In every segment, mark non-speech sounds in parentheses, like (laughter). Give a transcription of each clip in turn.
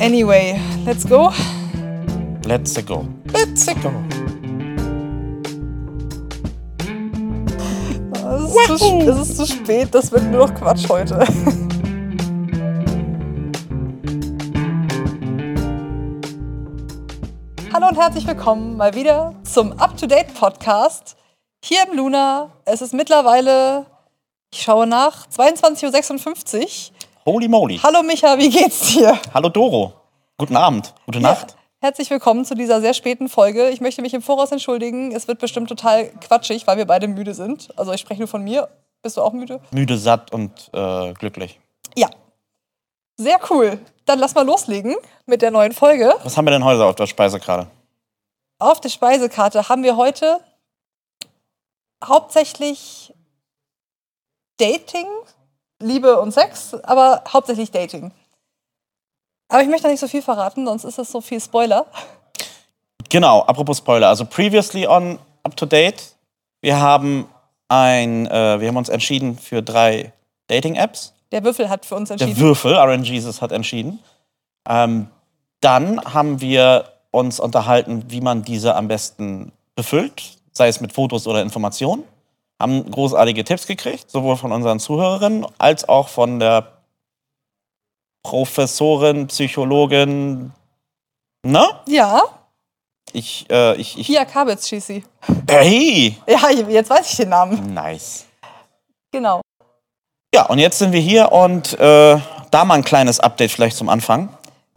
Anyway, let's go. Let's go. Let's go. Es ist, zu, es ist zu spät, das wird nur noch Quatsch heute. (laughs) Hallo und herzlich willkommen mal wieder zum Up-to-Date Podcast hier im Luna. Es ist mittlerweile, ich schaue nach, 22.56 Uhr. Holy moly. Hallo Micha, wie geht's dir? Hallo Doro. Guten Abend. Gute Nacht. Ja, herzlich willkommen zu dieser sehr späten Folge. Ich möchte mich im Voraus entschuldigen. Es wird bestimmt total quatschig, weil wir beide müde sind. Also ich spreche nur von mir. Bist du auch müde? Müde, satt und äh, glücklich. Ja. Sehr cool. Dann lass mal loslegen mit der neuen Folge. Was haben wir denn heute auf der Speisekarte? Auf der Speisekarte haben wir heute hauptsächlich Dating, Liebe und Sex, aber hauptsächlich Dating. Aber ich möchte nicht so viel verraten, sonst ist es so viel Spoiler. Genau, apropos Spoiler. Also previously on Up to Date. Wir haben ein, äh, wir haben uns entschieden für drei Dating-Apps. Der Würfel hat für uns entschieden. Der Würfel, RNGesus hat entschieden. Ähm, dann haben wir uns unterhalten, wie man diese am besten befüllt, sei es mit Fotos oder Informationen. Haben großartige Tipps gekriegt, sowohl von unseren Zuhörerinnen als auch von der Professorin, Psychologin. Ne? Ja, Ich, äh, ich, ich. Pia Kabitz schießt sie. Hey! Ja, jetzt weiß ich den Namen. Nice. Genau. Ja, und jetzt sind wir hier und äh, da mal ein kleines Update vielleicht zum Anfang.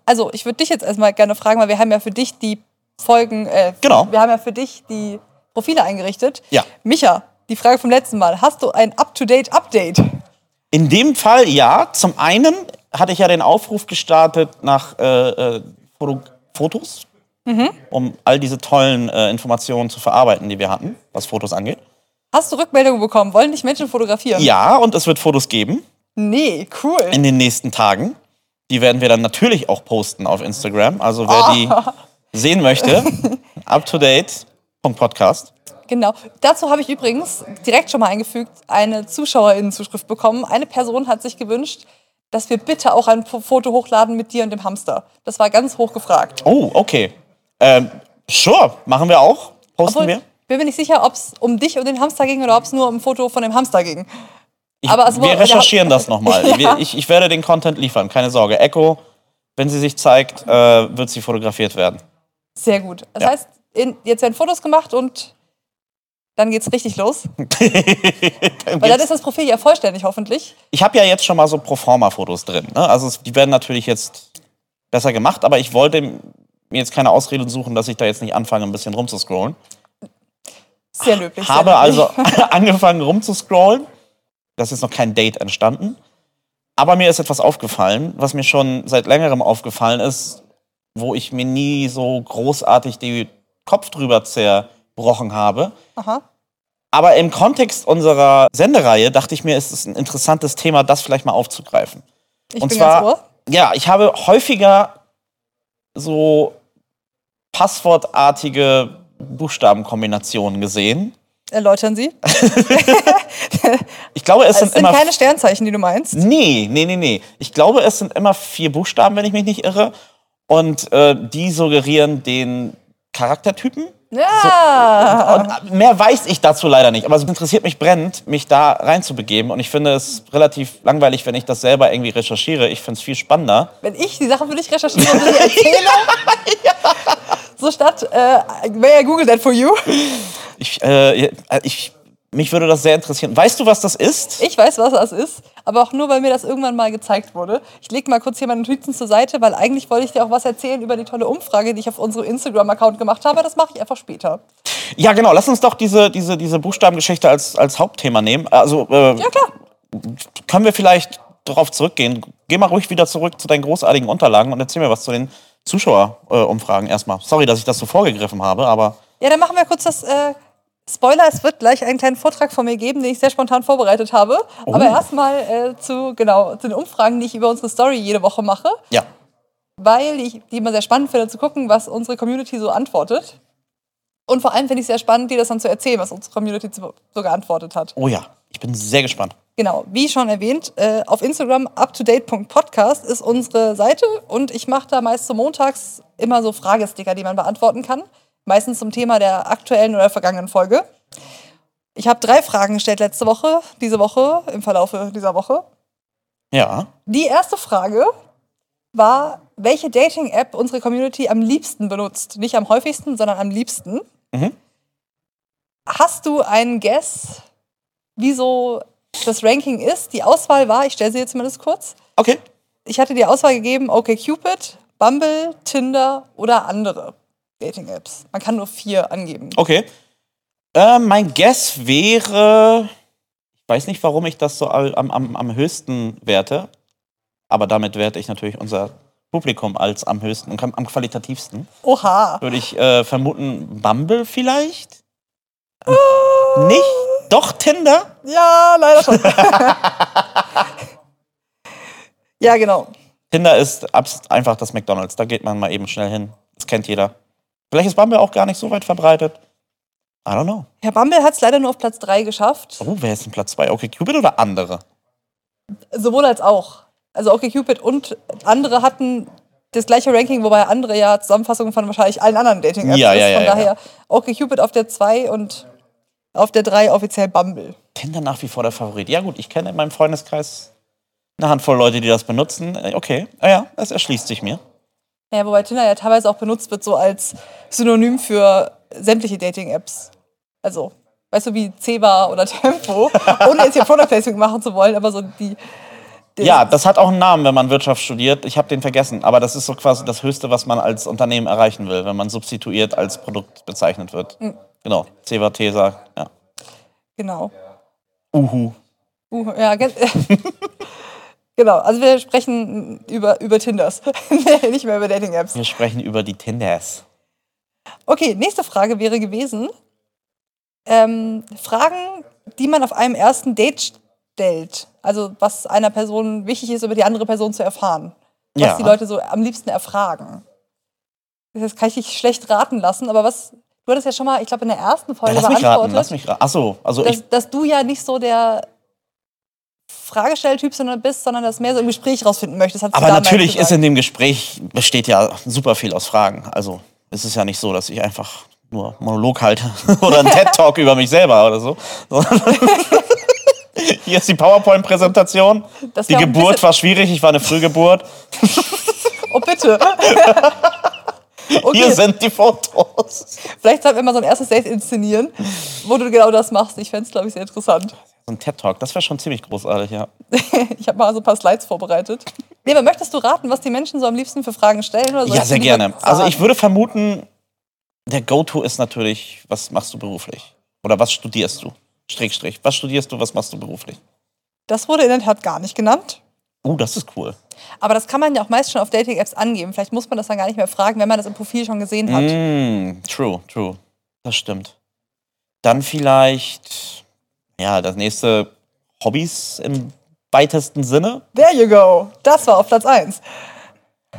Also, ich würde dich jetzt erstmal gerne fragen, weil wir haben ja für dich die Folgen, äh, Genau. wir haben ja für dich die Profile eingerichtet. Ja. Micha, die Frage vom letzten Mal. Hast du ein Up-to-Date-Update? In dem Fall ja. Zum einen hatte ich ja den Aufruf gestartet nach äh, äh, Foto Fotos, um all diese tollen äh, Informationen zu verarbeiten, die wir hatten, was Fotos angeht. Hast du Rückmeldungen bekommen? Wollen dich Menschen fotografieren? Ja, und es wird Fotos geben Nee, cool. in den nächsten Tagen. Die werden wir dann natürlich auch posten auf Instagram. Also wer die sehen möchte, (laughs) up to date. Podcast. Genau. Dazu habe ich übrigens direkt schon mal eingefügt eine Zuschauerinnenzuschrift bekommen. Eine Person hat sich gewünscht, dass wir bitte auch ein Foto hochladen mit dir und dem Hamster. Das war ganz hoch gefragt. Oh, okay. Ähm, sure, machen wir auch. Posten Obwohl, wir. bin mir nicht sicher, ob es um dich und den Hamster ging oder ob es nur um ein Foto von dem Hamster ging. Ich, Aber es wir wurde- recherchieren das nochmal. (laughs) Ja. Ich, ich werde den Content liefern, keine Sorge. Echo, wenn sie sich zeigt, äh, wird sie fotografiert werden. Sehr gut. Das Ja. heißt, in, jetzt werden Fotos gemacht und dann geht's richtig los. (laughs) Weil dann ist das Profil ja vollständig, hoffentlich. Ich habe ja jetzt schon mal so Proforma-Fotos drin. Ne? Also es- die werden natürlich jetzt besser gemacht, aber ich wollte mir jetzt keine Ausrede suchen, dass ich da jetzt nicht anfange, ein bisschen rumzuscrollen. Sehr löblich. sehr Habe löblich. also (laughs) (laughs) angefangen rumzuscrollen. Da ist jetzt noch kein Date entstanden. Aber mir ist etwas aufgefallen, was mir schon seit längerem aufgefallen ist, wo ich mir nie so großartig den Kopf drüber zerbrochen habe. Aha. Aber im Kontext unserer Sendereihe dachte ich mir, es ist ein interessantes Thema, das vielleicht mal aufzugreifen. Ich Und bin zwar, ganz ohr. ja, ich habe häufiger so passwortartige Buchstabenkombinationen gesehen. Erläutern Sie. (laughs) Ich glaube, es Es sind sind immer keine Sternzeichen, die du meinst. Nee, nee, nee, nee. Ich glaube, es sind immer vier Buchstaben, wenn ich mich nicht irre. Und äh, die suggerieren den Charaktertypen. Ja. Und äh, mehr weiß ich dazu leider nicht. Aber es interessiert mich brennend, mich da reinzubegeben. Und ich finde es relativ langweilig, wenn ich das selber irgendwie recherchiere. Ich finde es viel spannender. Wenn ich die Sachen für dich recherchiere und dir erzähle, (laughs) so statt, äh, may I Google that for you? Ich, äh, ich, mich würde das sehr interessieren. Weißt du, was das ist? Ich weiß, was das ist, aber auch nur, weil mir das irgendwann mal gezeigt wurde. Ich lege mal kurz hier meine Notizen zur Seite, weil eigentlich wollte ich dir auch was erzählen über die tolle Umfrage, die ich auf unserem Instagram-Account gemacht habe. Das mache ich einfach später. Ja, genau. Lass uns doch diese, diese, diese Buchstabengeschichte als, als Hauptthema nehmen. Also, äh, Ja, klar. können wir vielleicht darauf zurückgehen? Geh mal ruhig wieder zurück zu deinen großartigen Unterlagen und erzähl mir was zu den Zuschauerumfragen erstmal. Sorry, dass ich das so vorgegriffen habe, aber Ja, dann machen wir kurz das. Äh, Spoiler, es wird gleich einen kleinen Vortrag von mir geben, den ich sehr spontan vorbereitet habe. Oh. Aber erstmal äh, zu, genau, zu den Umfragen, die ich über unsere Story jede Woche mache. ja. weil ich die immer sehr spannend finde, zu gucken, was unsere Community so antwortet. Und vor allem finde ich es sehr spannend, dir das dann zu erzählen, was unsere Community so geantwortet hat. Oh ja, ich bin sehr gespannt. Genau, wie schon erwähnt, äh, auf Instagram uptodate.podcast ist unsere Seite und ich mache da meist so montags immer so Fragesticker, die man beantworten kann. Meistens zum Thema der aktuellen oder vergangenen Folge. Ich habe drei Fragen gestellt letzte Woche, diese Woche, im Verlaufe dieser Woche. Ja. Die erste Frage war, welche Dating-App unsere Community am liebsten benutzt. Nicht am häufigsten, sondern am liebsten. Mhm. Hast du einen Guess, wieso das Ranking ist? Die Auswahl war, ich stelle sie jetzt zumindest kurz. Okay. Ich hatte die Auswahl gegeben, OkCupid, Bumble, Tinder oder andere Dating-Apps. Man kann nur vier angeben. Okay. Äh, mein Guess wäre, ich weiß nicht, warum ich das so am, am, am höchsten werte, aber damit werte ich natürlich unser Publikum als am höchsten und am, qualitativsten. Oha. Würde ich äh, vermuten, Bumble vielleicht? Nicht? Doch Tinder? Ja, leider schon. (laughs) ja, genau. Tinder ist einfach das McDonalds. Da geht man mal eben schnell hin. Das kennt jeder. Vielleicht ist Bumble auch gar nicht so weit verbreitet. I don't know. Herr Bumble hat es leider nur auf Platz 3 geschafft. Oh, wer ist denn Platz 2? Okay, Cupid oder andere? Sowohl als auch. Also OkCupid und andere hatten das gleiche Ranking, wobei andere ja Zusammenfassungen von wahrscheinlich allen anderen Dating-Apps Ja, ist. ja, ja, Von ja. daher OkCupid auf der 2 und auf der 3 offiziell Bumble. Tinder nach wie vor der Favorit. Ja gut, ich kenne in meinem Freundeskreis eine Handvoll Leute, die das benutzen. Äh, Okay, ah ja, es erschließt sich mir. Ja, wobei Tinder ja teilweise auch benutzt wird, so als Synonym für sämtliche Dating-Apps. Also, weißt du, wie Ceba oder (laughs) Tempo, ohne jetzt hier Product Placement machen zu wollen, aber so die. Ja, das hat auch einen Namen, wenn man Wirtschaft studiert. Ich habe den vergessen, aber das ist so quasi das Höchste, was man als Unternehmen erreichen will, wenn man substituiert als Produkt bezeichnet wird. Genau, Ceva, Tesa, ja. Genau. Uhu. Uh, ja, (laughs) genau. Also, wir sprechen über, über Tinders, (laughs) nicht mehr über Dating-Apps. Wir sprechen über die Tinders. Okay, nächste Frage wäre gewesen: ähm, Fragen, die man auf einem ersten Date stellt. Also, was einer Person wichtig ist, über die andere Person zu erfahren. Was Ja. die Leute so am liebsten erfragen. Das kann ich dich schlecht raten lassen, aber was. Du hattest ja schon mal, ich glaube, in der ersten Folge Lass mich raten, beantwortet, lass mich raten. Achso, also ich, dass, dass du ja nicht so der Fragestelltyp sondern bist, sondern das mehr so im Gespräch rausfinden möchtest. aber natürlich ist in dem Gespräch, besteht ja super viel aus Fragen. Also es ist ja nicht so, dass ich einfach nur Monolog halte (laughs) oder einen TED-Talk über mich selber oder so. (laughs) Hier ist die PowerPoint-Präsentation. Die Geburt war schwierig, ich war eine Frühgeburt. (laughs) Oh, bitte. okay, Hier sind die Fotos. vielleicht sollten wir mal so ein erstes Date inszenieren, wo du genau das machst. Ich fände es, glaube ich, sehr interessant. So ein TED-Talk, das wäre schon ziemlich großartig, ja. (laughs) Ich habe mal so ein paar Slides vorbereitet. Nee, aber möchtest du raten, was die Menschen so am liebsten für Fragen stellen? Oder Ja, sehr gerne. Also ich würde vermuten, der Go-To ist natürlich, was machst du beruflich? Oder was studierst du? Strich, Strich. Was studierst du, was machst du beruflich? Das wurde in der Tat gar nicht genannt. Oh, das ist cool. Aber das kann man ja auch meist schon auf Dating-Apps angeben. Vielleicht muss man das dann gar nicht mehr fragen, wenn man das im Profil schon gesehen hat. Mm, true, true. Das stimmt. Dann vielleicht, ja, das nächste Hobbys im weitesten Sinne. There you go. Das war auf Platz 1.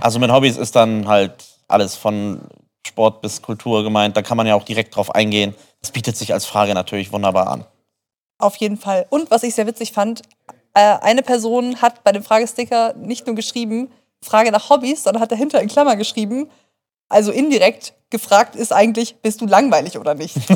Also mit Hobbys ist dann halt alles von Sport bis Kultur gemeint. Da kann man ja auch direkt drauf eingehen. Das bietet sich als Frage natürlich wunderbar an. Auf jeden Fall. Und was ich sehr witzig fand, äh, eine Person hat bei dem Fragesticker nicht nur geschrieben, Frage nach Hobbys, sondern hat dahinter in Klammer geschrieben, also indirekt gefragt ist eigentlich, bist du langweilig oder nicht? (laughs)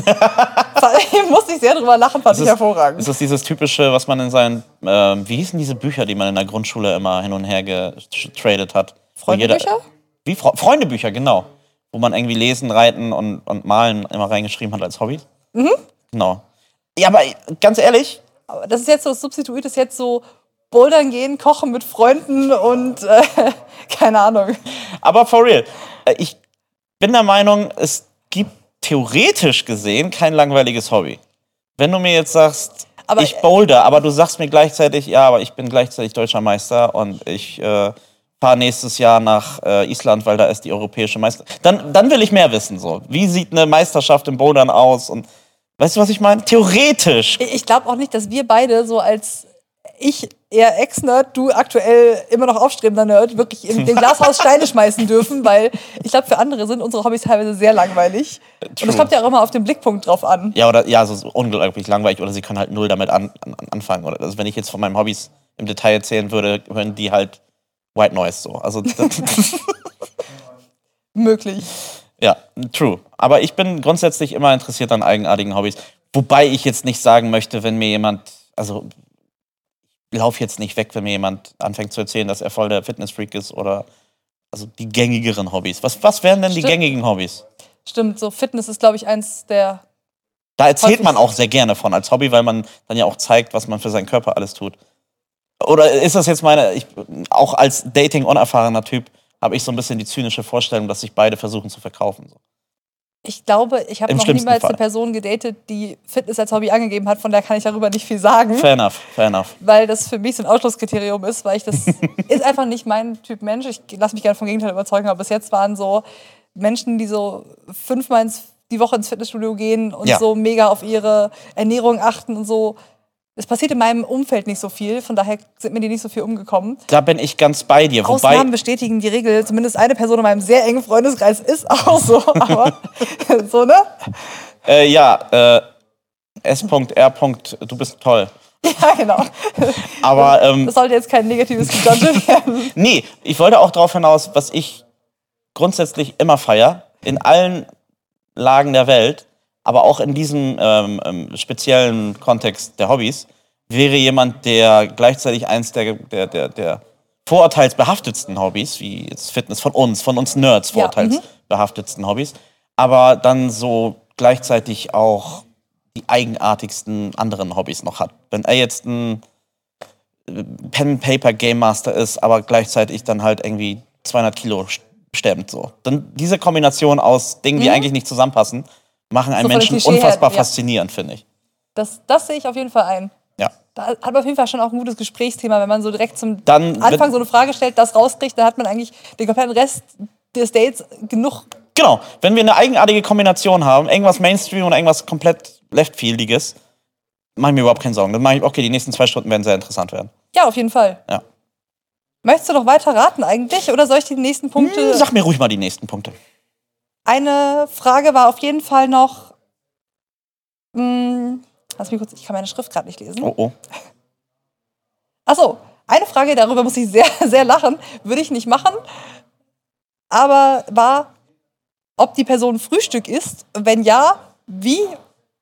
Da musste ich sehr drüber lachen, fand ich ist- hervorragend. Ist das dieses typische, was man in seinen, ähm, wie hießen diese Bücher, die man in der Grundschule immer hin und her getradet hat? Freundebücher? Wie Fre Freundebücher, genau. Wo man irgendwie lesen, reiten und, und malen immer reingeschrieben hat als Hobby. Mhm. Genau. Ja, aber ganz ehrlich, Aber das ist jetzt so, das Substitut ist jetzt so Bouldern gehen, kochen mit Freunden und äh, (laughs) keine Ahnung. aber for real, äh, ich bin der Meinung, es gibt theoretisch gesehen kein langweiliges Hobby. Wenn du mir jetzt sagst, Aber- ich boulder, aber du sagst mir gleichzeitig, ja, aber ich bin gleichzeitig deutscher Meister und ich äh, fahre nächstes Jahr nach äh, Island, weil da ist die europäische Meister. Dann, dann will ich mehr wissen. So. Wie sieht eine Meisterschaft im Bouldern aus? Und weißt du, was ich meine? Theoretisch. Ich glaube auch nicht, dass wir beide so als ich eher Ex-Nerd, du aktuell immer noch aufstrebender Nerd, wirklich in dem Glashaus (laughs) Steine schmeißen dürfen, weil ich glaube, für andere sind unsere Hobbys teilweise sehr langweilig. Und es kommt ja auch immer auf den Blickpunkt drauf an. Ja, oder ja, so ist unglaublich langweilig oder sie können halt null damit an, an, anfangen. Oder also wenn ich jetzt von meinen Hobbys im Detail erzählen würde, hören die halt White Noise so. Also (laughs) Möglich. ja, true. Aber ich bin grundsätzlich immer interessiert an eigenartigen Hobbys. Wobei ich jetzt nicht sagen möchte, wenn mir jemand, also ich laufe jetzt nicht weg, wenn mir jemand anfängt zu erzählen, dass er voll der Fitnessfreak ist oder also die gängigeren Hobbys. Was, was wären denn die Stimmt. gängigen Hobbys? Stimmt, so Fitness ist, glaube ich, eins der. Da erzählt man auch sehr gerne von als Hobby, weil man dann ja auch zeigt, was man für seinen Körper alles tut. Oder ist das jetzt meine, ich, auch als Dating-unerfahrener Typ, habe ich so ein bisschen die zynische Vorstellung, dass sich beide versuchen zu verkaufen. So. Ich glaube, ich habe noch niemals Fall. eine Person gedatet, die Fitness als Hobby angegeben hat, von der kann ich darüber nicht viel sagen. Fair enough, fair enough. weil das für mich so ein Ausschlusskriterium ist, weil ich das (laughs) ist einfach nicht mein Typ Mensch. Ich lasse mich gerne vom Gegenteil überzeugen, aber bis jetzt waren so Menschen, die so fünfmal ins, die Woche ins Fitnessstudio gehen und Ja. so mega auf ihre Ernährung achten und so. Es passiert in meinem Umfeld nicht so viel, von daher sind mir die nicht so viel umgekommen. Da bin ich ganz bei dir. Wobei, Ausnahmen bestätigen die Regel. Zumindest eine Person in meinem sehr engen Freundeskreis ist auch so, (laughs) aber (laughs) so, ne? äh, ja, äh, S.R. Du bist toll. (laughs) Ja, genau. Aber ähm, Das sollte jetzt kein negatives Gedonte werden. nee, ich wollte auch darauf hinaus, was ich grundsätzlich immer feier, in allen Lagen der Welt, aber auch in diesem ähm, ähm, speziellen Kontext der Hobbys, wäre jemand, der gleichzeitig eins der, der, der, der vorurteilsbehaftetsten Hobbys, wie jetzt Fitness von uns, von uns Nerds, Ja, mhm. vorurteilsbehaftetsten Hobbys, aber dann so gleichzeitig auch die eigenartigsten anderen Hobbys noch hat. Wenn er jetzt ein äh, Pen-Paper-Game Master ist, aber gleichzeitig dann halt irgendwie 200 Kilo st- stemmt. So. Dann diese Kombination aus Dingen, die eigentlich nicht zusammenpassen, machen einen. So Menschen Klischee her, unfassbar ja. faszinierend, finde ich. Das, das sehe ich auf jeden Fall ein. Ja. Da hat man auf jeden Fall schon auch ein gutes Gesprächsthema, wenn man so direkt zum Dann, Anfang so eine Frage stellt, das rauskriegt, dann hat man eigentlich den kompletten Rest des Dates genug. Genau, wenn wir eine eigenartige Kombination haben, irgendwas Mainstream und irgendwas komplett Leftfieldiges, mache ich mir überhaupt keine Sorgen. Dann mache ich, okay, die nächsten zwei Stunden werden sehr interessant werden. Ja, auf jeden Fall. Ja. Möchtest du noch weiter raten eigentlich? Oder soll ich die nächsten Punkte. Hm, Sag mir ruhig mal die nächsten Punkte. Eine Frage war auf jeden Fall noch. Mh, lass mich kurz, ich kann meine Schrift gerade nicht lesen. Oh, oh. Achso, eine Frage, darüber muss ich sehr, (laughs) sehr lachen. Würde ich nicht machen. Aber war, ob die Person Frühstück isst. Wenn ja, wie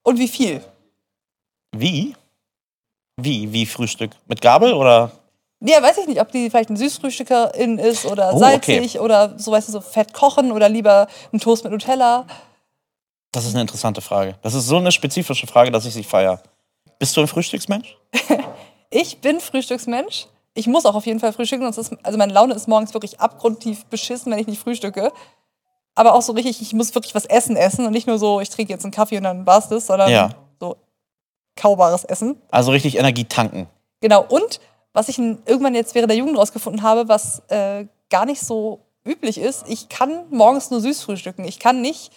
und wie viel? Wie? Wie? Wie Frühstück? Mit Gabel oder? Ja, weiß ich nicht, ob die vielleicht ein Süßfrühstückerin ist oder Oh, salzig oder so, weißt du, so fett kochen oder lieber ein Toast mit Nutella. Das ist eine interessante Frage. Das ist so eine spezifische Frage, dass ich sie feiere. Bist du ein Frühstücksmensch? (laughs) Ich bin Frühstücksmensch. Ich muss auch auf jeden Fall frühstücken. Sonst ist, also meine Laune ist morgens wirklich abgrundtief beschissen, wenn ich nicht frühstücke. Aber auch so richtig, ich muss wirklich was essen essen und nicht nur so, ich trinke jetzt einen Kaffee und dann war's das, sondern Ja. so kaubares Essen. Also richtig Energie tanken. Genau. Und was ich irgendwann jetzt während der Jugend rausgefunden habe, was äh, gar nicht so üblich ist, ich kann morgens nur süß frühstücken. Ich kann nicht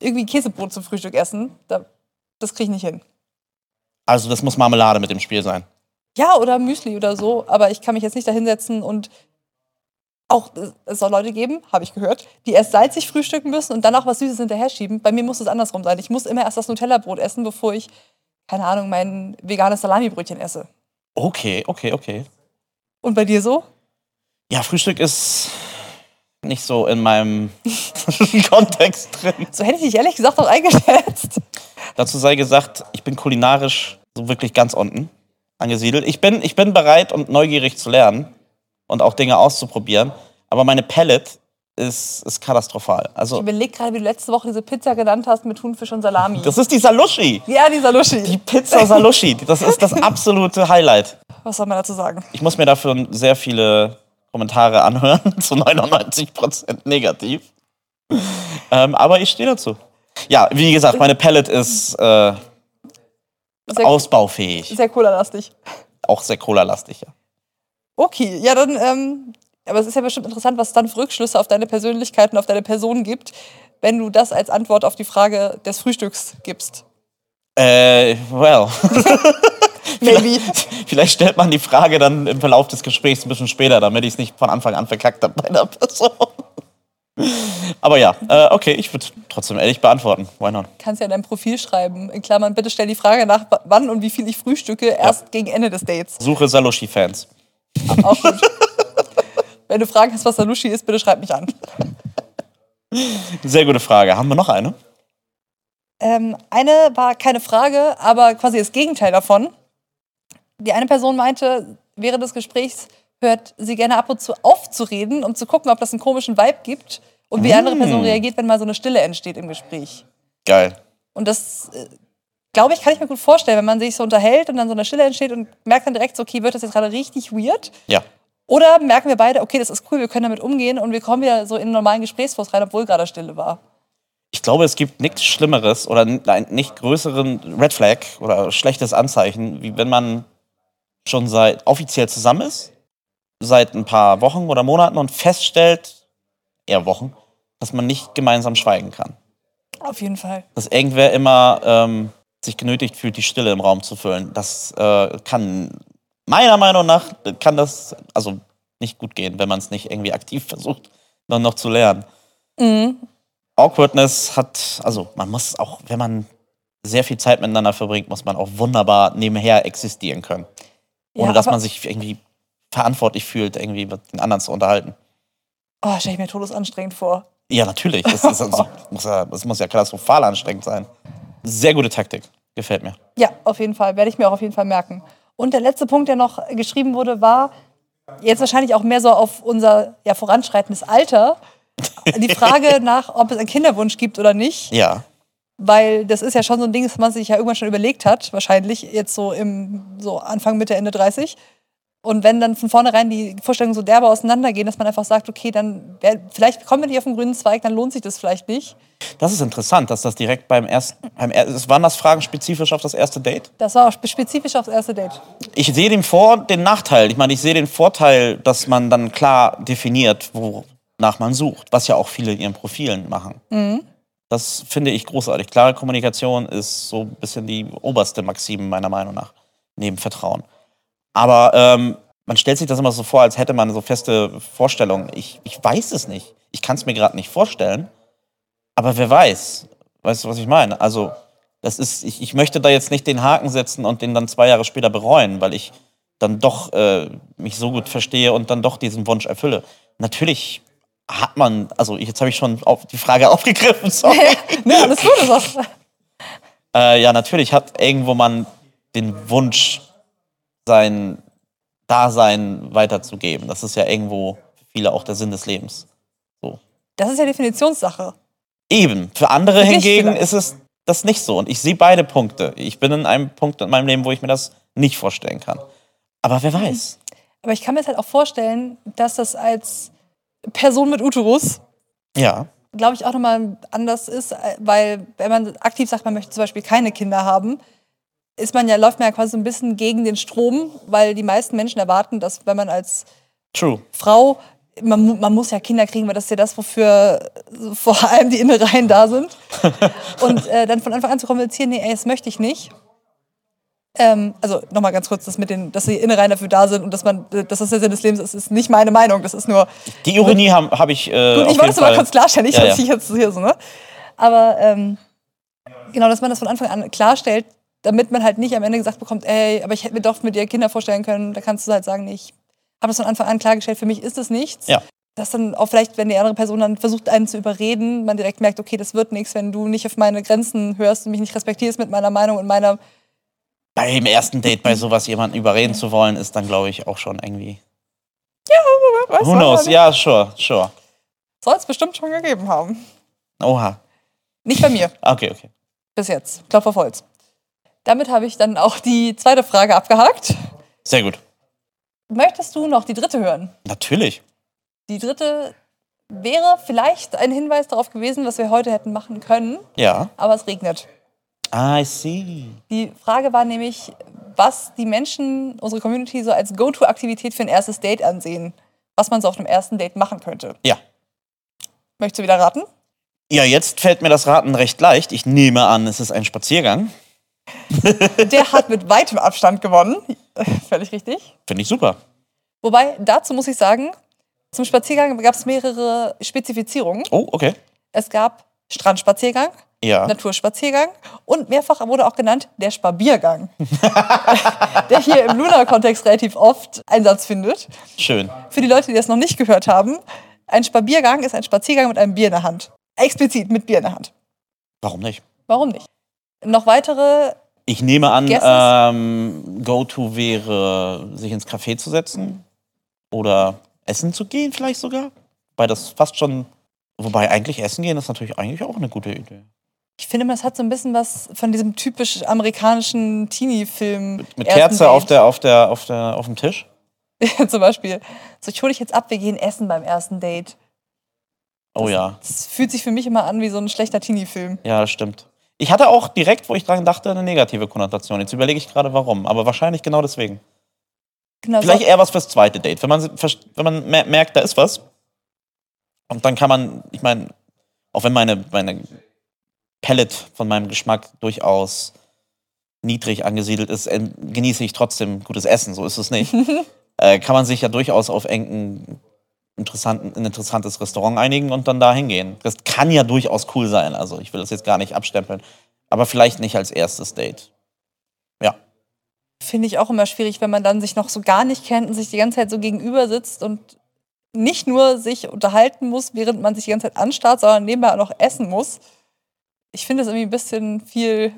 irgendwie Käsebrot zum Frühstück essen. Da, das kriege ich nicht hin. Also das muss Marmelade mit dem Spiel sein. Ja, oder Müsli oder so, aber ich kann mich jetzt nicht da hinsetzen und auch, äh, es soll Leute geben, habe ich gehört, die erst salzig frühstücken müssen und dann auch was Süßes hinterher schieben. Bei mir muss es andersrum sein. Ich muss immer erst das Nutella-Brot essen, bevor ich, keine Ahnung, mein veganes Salamibrötchen esse. Okay, okay, okay. Und bei dir so? Ja, Frühstück ist nicht so in meinem (laughs) Kontext drin. So hätte ich dich ehrlich gesagt auch eingeschätzt. Dazu sei gesagt, ich bin kulinarisch so wirklich ganz unten angesiedelt. Ich bin, ich bin bereit und neugierig zu lernen und auch Dinge auszuprobieren, aber meine Palette ist, ist katastrophal. Ich Also, überlege gerade, wie du letzte Woche diese Pizza genannt hast mit Thunfisch und Salami. das ist die Salushi. ja, dieser Luschi. Die Pizza Salushi. Das ist das absolute Highlight. Was soll man dazu sagen? Ich muss mir dafür sehr viele Kommentare anhören, (laughs) zu 99% negativ. Ähm, aber ich stehe dazu. Ja, wie gesagt, meine Palette ist äh, ausbaufähig. sehr cola-lastig. Auch sehr cola-lastig, ja. Okay, ja, dann, ähm, aber es ist ja bestimmt interessant, was es dann für Rückschlüsse auf deine Persönlichkeit und auf deine Person gibt, wenn du das als Antwort auf die Frage des Frühstücks gibst. Äh, well. (laughs) Maybe. Vielleicht, vielleicht stellt man die Frage dann im Verlauf des Gesprächs ein bisschen später, damit ich es nicht von Anfang an verkackt habe bei der Person. Aber ja, äh, okay, ich würde trotzdem ehrlich beantworten. Why not? Kannst ja in dein Profil schreiben. In Klammern, bitte stell die Frage nach, wann und wie viel ich frühstücke, erst gegen Ende des Dates. Suche Salushi-Fans. Auch gut. (laughs) Wenn du Fragen hast, was Salushi ist, bitte schreib mich an. Sehr gute Frage. Haben wir noch eine? Ähm, eine war keine Frage, aber quasi das Gegenteil davon. Die eine Person meinte, während des Gesprächs hört sie gerne ab und zu auf zu reden, um zu gucken, ob das einen komischen Vibe gibt und wie die andere Person reagiert, wenn mal so eine Stille entsteht im Gespräch. Geil. Und das, äh, glaube ich, kann ich mir gut vorstellen, wenn man sich so unterhält und dann so eine Stille entsteht und merkt dann direkt so, okay, wird das jetzt gerade richtig weird? Ja. Oder merken wir beide, okay, das ist cool, wir können damit umgehen und wir kommen wieder so in einen normalen Gesprächsfluss rein, obwohl gerade Stille war. Ich glaube, es gibt nichts Schlimmeres oder einen nicht größeren Red Flag oder schlechtes Anzeichen, wie wenn man schon seit offiziell zusammen ist, seit ein paar Wochen oder Monaten und feststellt, eher Wochen, dass man nicht gemeinsam schweigen kann. Auf jeden Fall. Dass irgendwer immer ähm, sich genötigt fühlt, die Stille im Raum zu füllen. Das äh, kann meiner Meinung nach kann das also nicht gut gehen, wenn man es nicht irgendwie aktiv (laughs) versucht, dann noch zu lernen. Awkwardness hat, also man muss auch, wenn man sehr viel Zeit miteinander verbringt, muss man auch wunderbar nebenher existieren können. Ohne Ja, dass man sich irgendwie verantwortlich fühlt, irgendwie mit den anderen zu unterhalten. Oh, stelle ich mir todesanstrengend vor. Ja, natürlich. Das, ist also, (laughs) muss ja, das muss ja katastrophal anstrengend sein. Sehr gute Taktik. Gefällt mir. Ja, auf jeden Fall. Werde ich mir auch auf jeden Fall merken. Und der letzte Punkt, der noch geschrieben wurde, war jetzt wahrscheinlich auch mehr so auf unser ja, voranschreitendes Alter. Die Frage (laughs) nach, ob es einen Kinderwunsch gibt oder nicht. Ja. Weil das ist ja schon so ein Ding, das man sich ja irgendwann schon überlegt hat. Wahrscheinlich jetzt so im so Anfang, Mitte, Ende 30. Und wenn dann von vornherein die Vorstellungen so derbe auseinandergehen, dass man einfach sagt, okay, dann wär, vielleicht kommen wir nicht auf den grünen Zweig, dann lohnt sich das vielleicht nicht. Das ist interessant, dass das direkt beim ersten. Beim er, waren das Fragen spezifisch auf das erste Date? Das war auch spe- spezifisch aufs erste Date. Ich sehe den Vor- den Nachteil. Ich meine, ich sehe den Vorteil, dass man dann klar definiert, wonach man sucht, was ja auch viele in ihren Profilen machen. Das finde ich großartig. Klare Kommunikation ist so ein bisschen die oberste Maxime meiner Meinung nach, neben Vertrauen. Aber ähm, man stellt sich das immer so vor, als hätte man so feste Vorstellungen. Ich, ich weiß es nicht. Ich kann es mir gerade nicht vorstellen. Aber wer weiß? Weißt du, was ich meine? Also, das ist, ich, ich möchte da jetzt nicht den Haken setzen und den dann zwei Jahre später bereuen, weil ich dann doch äh, mich so gut verstehe und dann doch diesen Wunsch erfülle. Natürlich hat man, also jetzt habe ich schon auf die Frage (laughs) aufgegriffen, sorry. ne, alles gut auch. Äh, ja, natürlich hat irgendwo man den Wunsch, sein Dasein weiterzugeben. Das ist ja irgendwo für viele auch der Sinn des Lebens. So. Das ist ja Definitionssache. Eben. Für andere Für hingegen vielleicht. ist es das nicht so. Und ich sehe beide Punkte. Ich bin in einem Punkt in meinem Leben, wo ich mir das nicht vorstellen kann. Aber wer weiß? Aber ich kann mir jetzt halt auch vorstellen, dass das als Person mit Uterus, Ja. glaube ich, auch nochmal anders ist, äh, weil wenn man aktiv sagt, man möchte zum Beispiel keine Kinder haben, ist man ja, läuft man ja quasi so ein bisschen gegen den Strom, weil die meisten Menschen erwarten, dass wenn man als True. Frau, man, man muss ja Kinder kriegen, weil das ist ja das, wofür vor allem die Innereien da sind. (laughs) Und äh, dann von Anfang an zu kommunizieren, nee, ey, das möchte ich nicht. Ähm, also nochmal ganz kurz, das mit den, dass die Innereien dafür da sind und dass man, äh, dass das der Sinn des Lebens ist, ist nicht meine Meinung. Das ist nur. Die Ironie habe hab ich. Äh, Gut, ich wollte es Fall. kurz klarstellen, nicht, Ja, dass ja. ich jetzt hier so, ne? Aber ähm, genau, dass man das von Anfang an klarstellt, damit man halt nicht am Ende gesagt bekommt, ey, aber ich hätte mir doch mit dir Kinder vorstellen können. Da kannst du halt sagen, nee, ich habe das von Anfang an klargestellt, für mich ist es nichts. Ja. Dass dann auch vielleicht, wenn die andere Person dann versucht, einen zu überreden, man direkt merkt, okay, das wird nichts, wenn du nicht auf meine Grenzen hörst und mich nicht respektierst mit meiner Meinung und meiner. Beim ersten Date bei sowas jemanden überreden zu wollen, ist dann, glaube ich, auch schon irgendwie. Weißt Who knows? Ja, sure, sure. Soll es bestimmt schon gegeben haben. Oha. Nicht bei mir. Okay, okay. Bis jetzt. Klopf auf Holz. Damit habe ich dann auch die zweite Frage abgehakt. Sehr gut. Möchtest du noch die dritte hören? Natürlich. Die dritte wäre vielleicht ein Hinweis darauf gewesen, was wir heute hätten machen können, Ja. aber es regnet. I see. Die Frage war nämlich, was die Menschen, unsere Community, so als Go-To-Aktivität für ein erstes Date ansehen. Was man so auf einem ersten Date machen könnte. Ja. Möchtest du wieder raten? Ja, jetzt fällt mir das Raten recht leicht. Ich nehme an, es ist ein Spaziergang. Der hat mit weitem Abstand gewonnen. Völlig richtig. Finde ich super. Wobei, dazu muss ich sagen, zum Spaziergang gab es mehrere Spezifizierungen. Oh, okay. Es gab Strandspaziergang, Ja. Naturspaziergang und mehrfach wurde auch genannt der Spabiergang, (laughs) der hier im Luna-Kontext relativ oft Einsatz findet. Schön. Für die Leute, die das noch nicht gehört haben, ein Spabiergang ist ein Spaziergang mit einem Bier in der Hand. Explizit mit Bier in der Hand. Warum nicht? Warum nicht? Noch weitere, Ich nehme an, ähm, Go-To wäre, sich ins Café zu setzen oder essen zu gehen, vielleicht sogar. Weil das fast schon. Wobei eigentlich essen gehen ist natürlich eigentlich auch eine gute Idee. ich finde, das hat so ein bisschen was von diesem typisch amerikanischen Teenie-Film. Mit ersten Kerze auf, der, auf, der, auf, der, auf dem Tisch. (laughs) Zum Beispiel. So, ich hole dich jetzt ab, wir gehen essen beim ersten Date. Oh ja. Das fühlt sich für mich immer an wie so ein schlechter Teenie-Film. Ja, das stimmt. Ich hatte auch direkt, wo ich dran dachte, eine negative Konnotation. Jetzt überlege ich gerade warum. Aber wahrscheinlich genau deswegen. Genau, Vielleicht so, eher was fürs zweite Date. Wenn man, wenn man mer- merkt, da ist was. Und dann kann man, ich meine, auch wenn meine, meine Palette von meinem Geschmack durchaus niedrig angesiedelt ist, genieße ich trotzdem gutes Essen. So ist es nicht. (laughs) äh, kann man sich ja durchaus auf engen, interessanten, ein interessantes Restaurant einigen und dann da hingehen. Das kann ja durchaus cool sein. Also ich will das jetzt gar nicht abstempeln. Aber vielleicht nicht als erstes Date. Ja. finde ich auch immer schwierig, wenn man dann sich noch so gar nicht kennt und sich die ganze Zeit so gegenüber sitzt und nicht nur sich unterhalten muss, während man sich die ganze Zeit anstarrt, sondern nebenbei auch noch essen muss. Ich finde das irgendwie ein bisschen viel.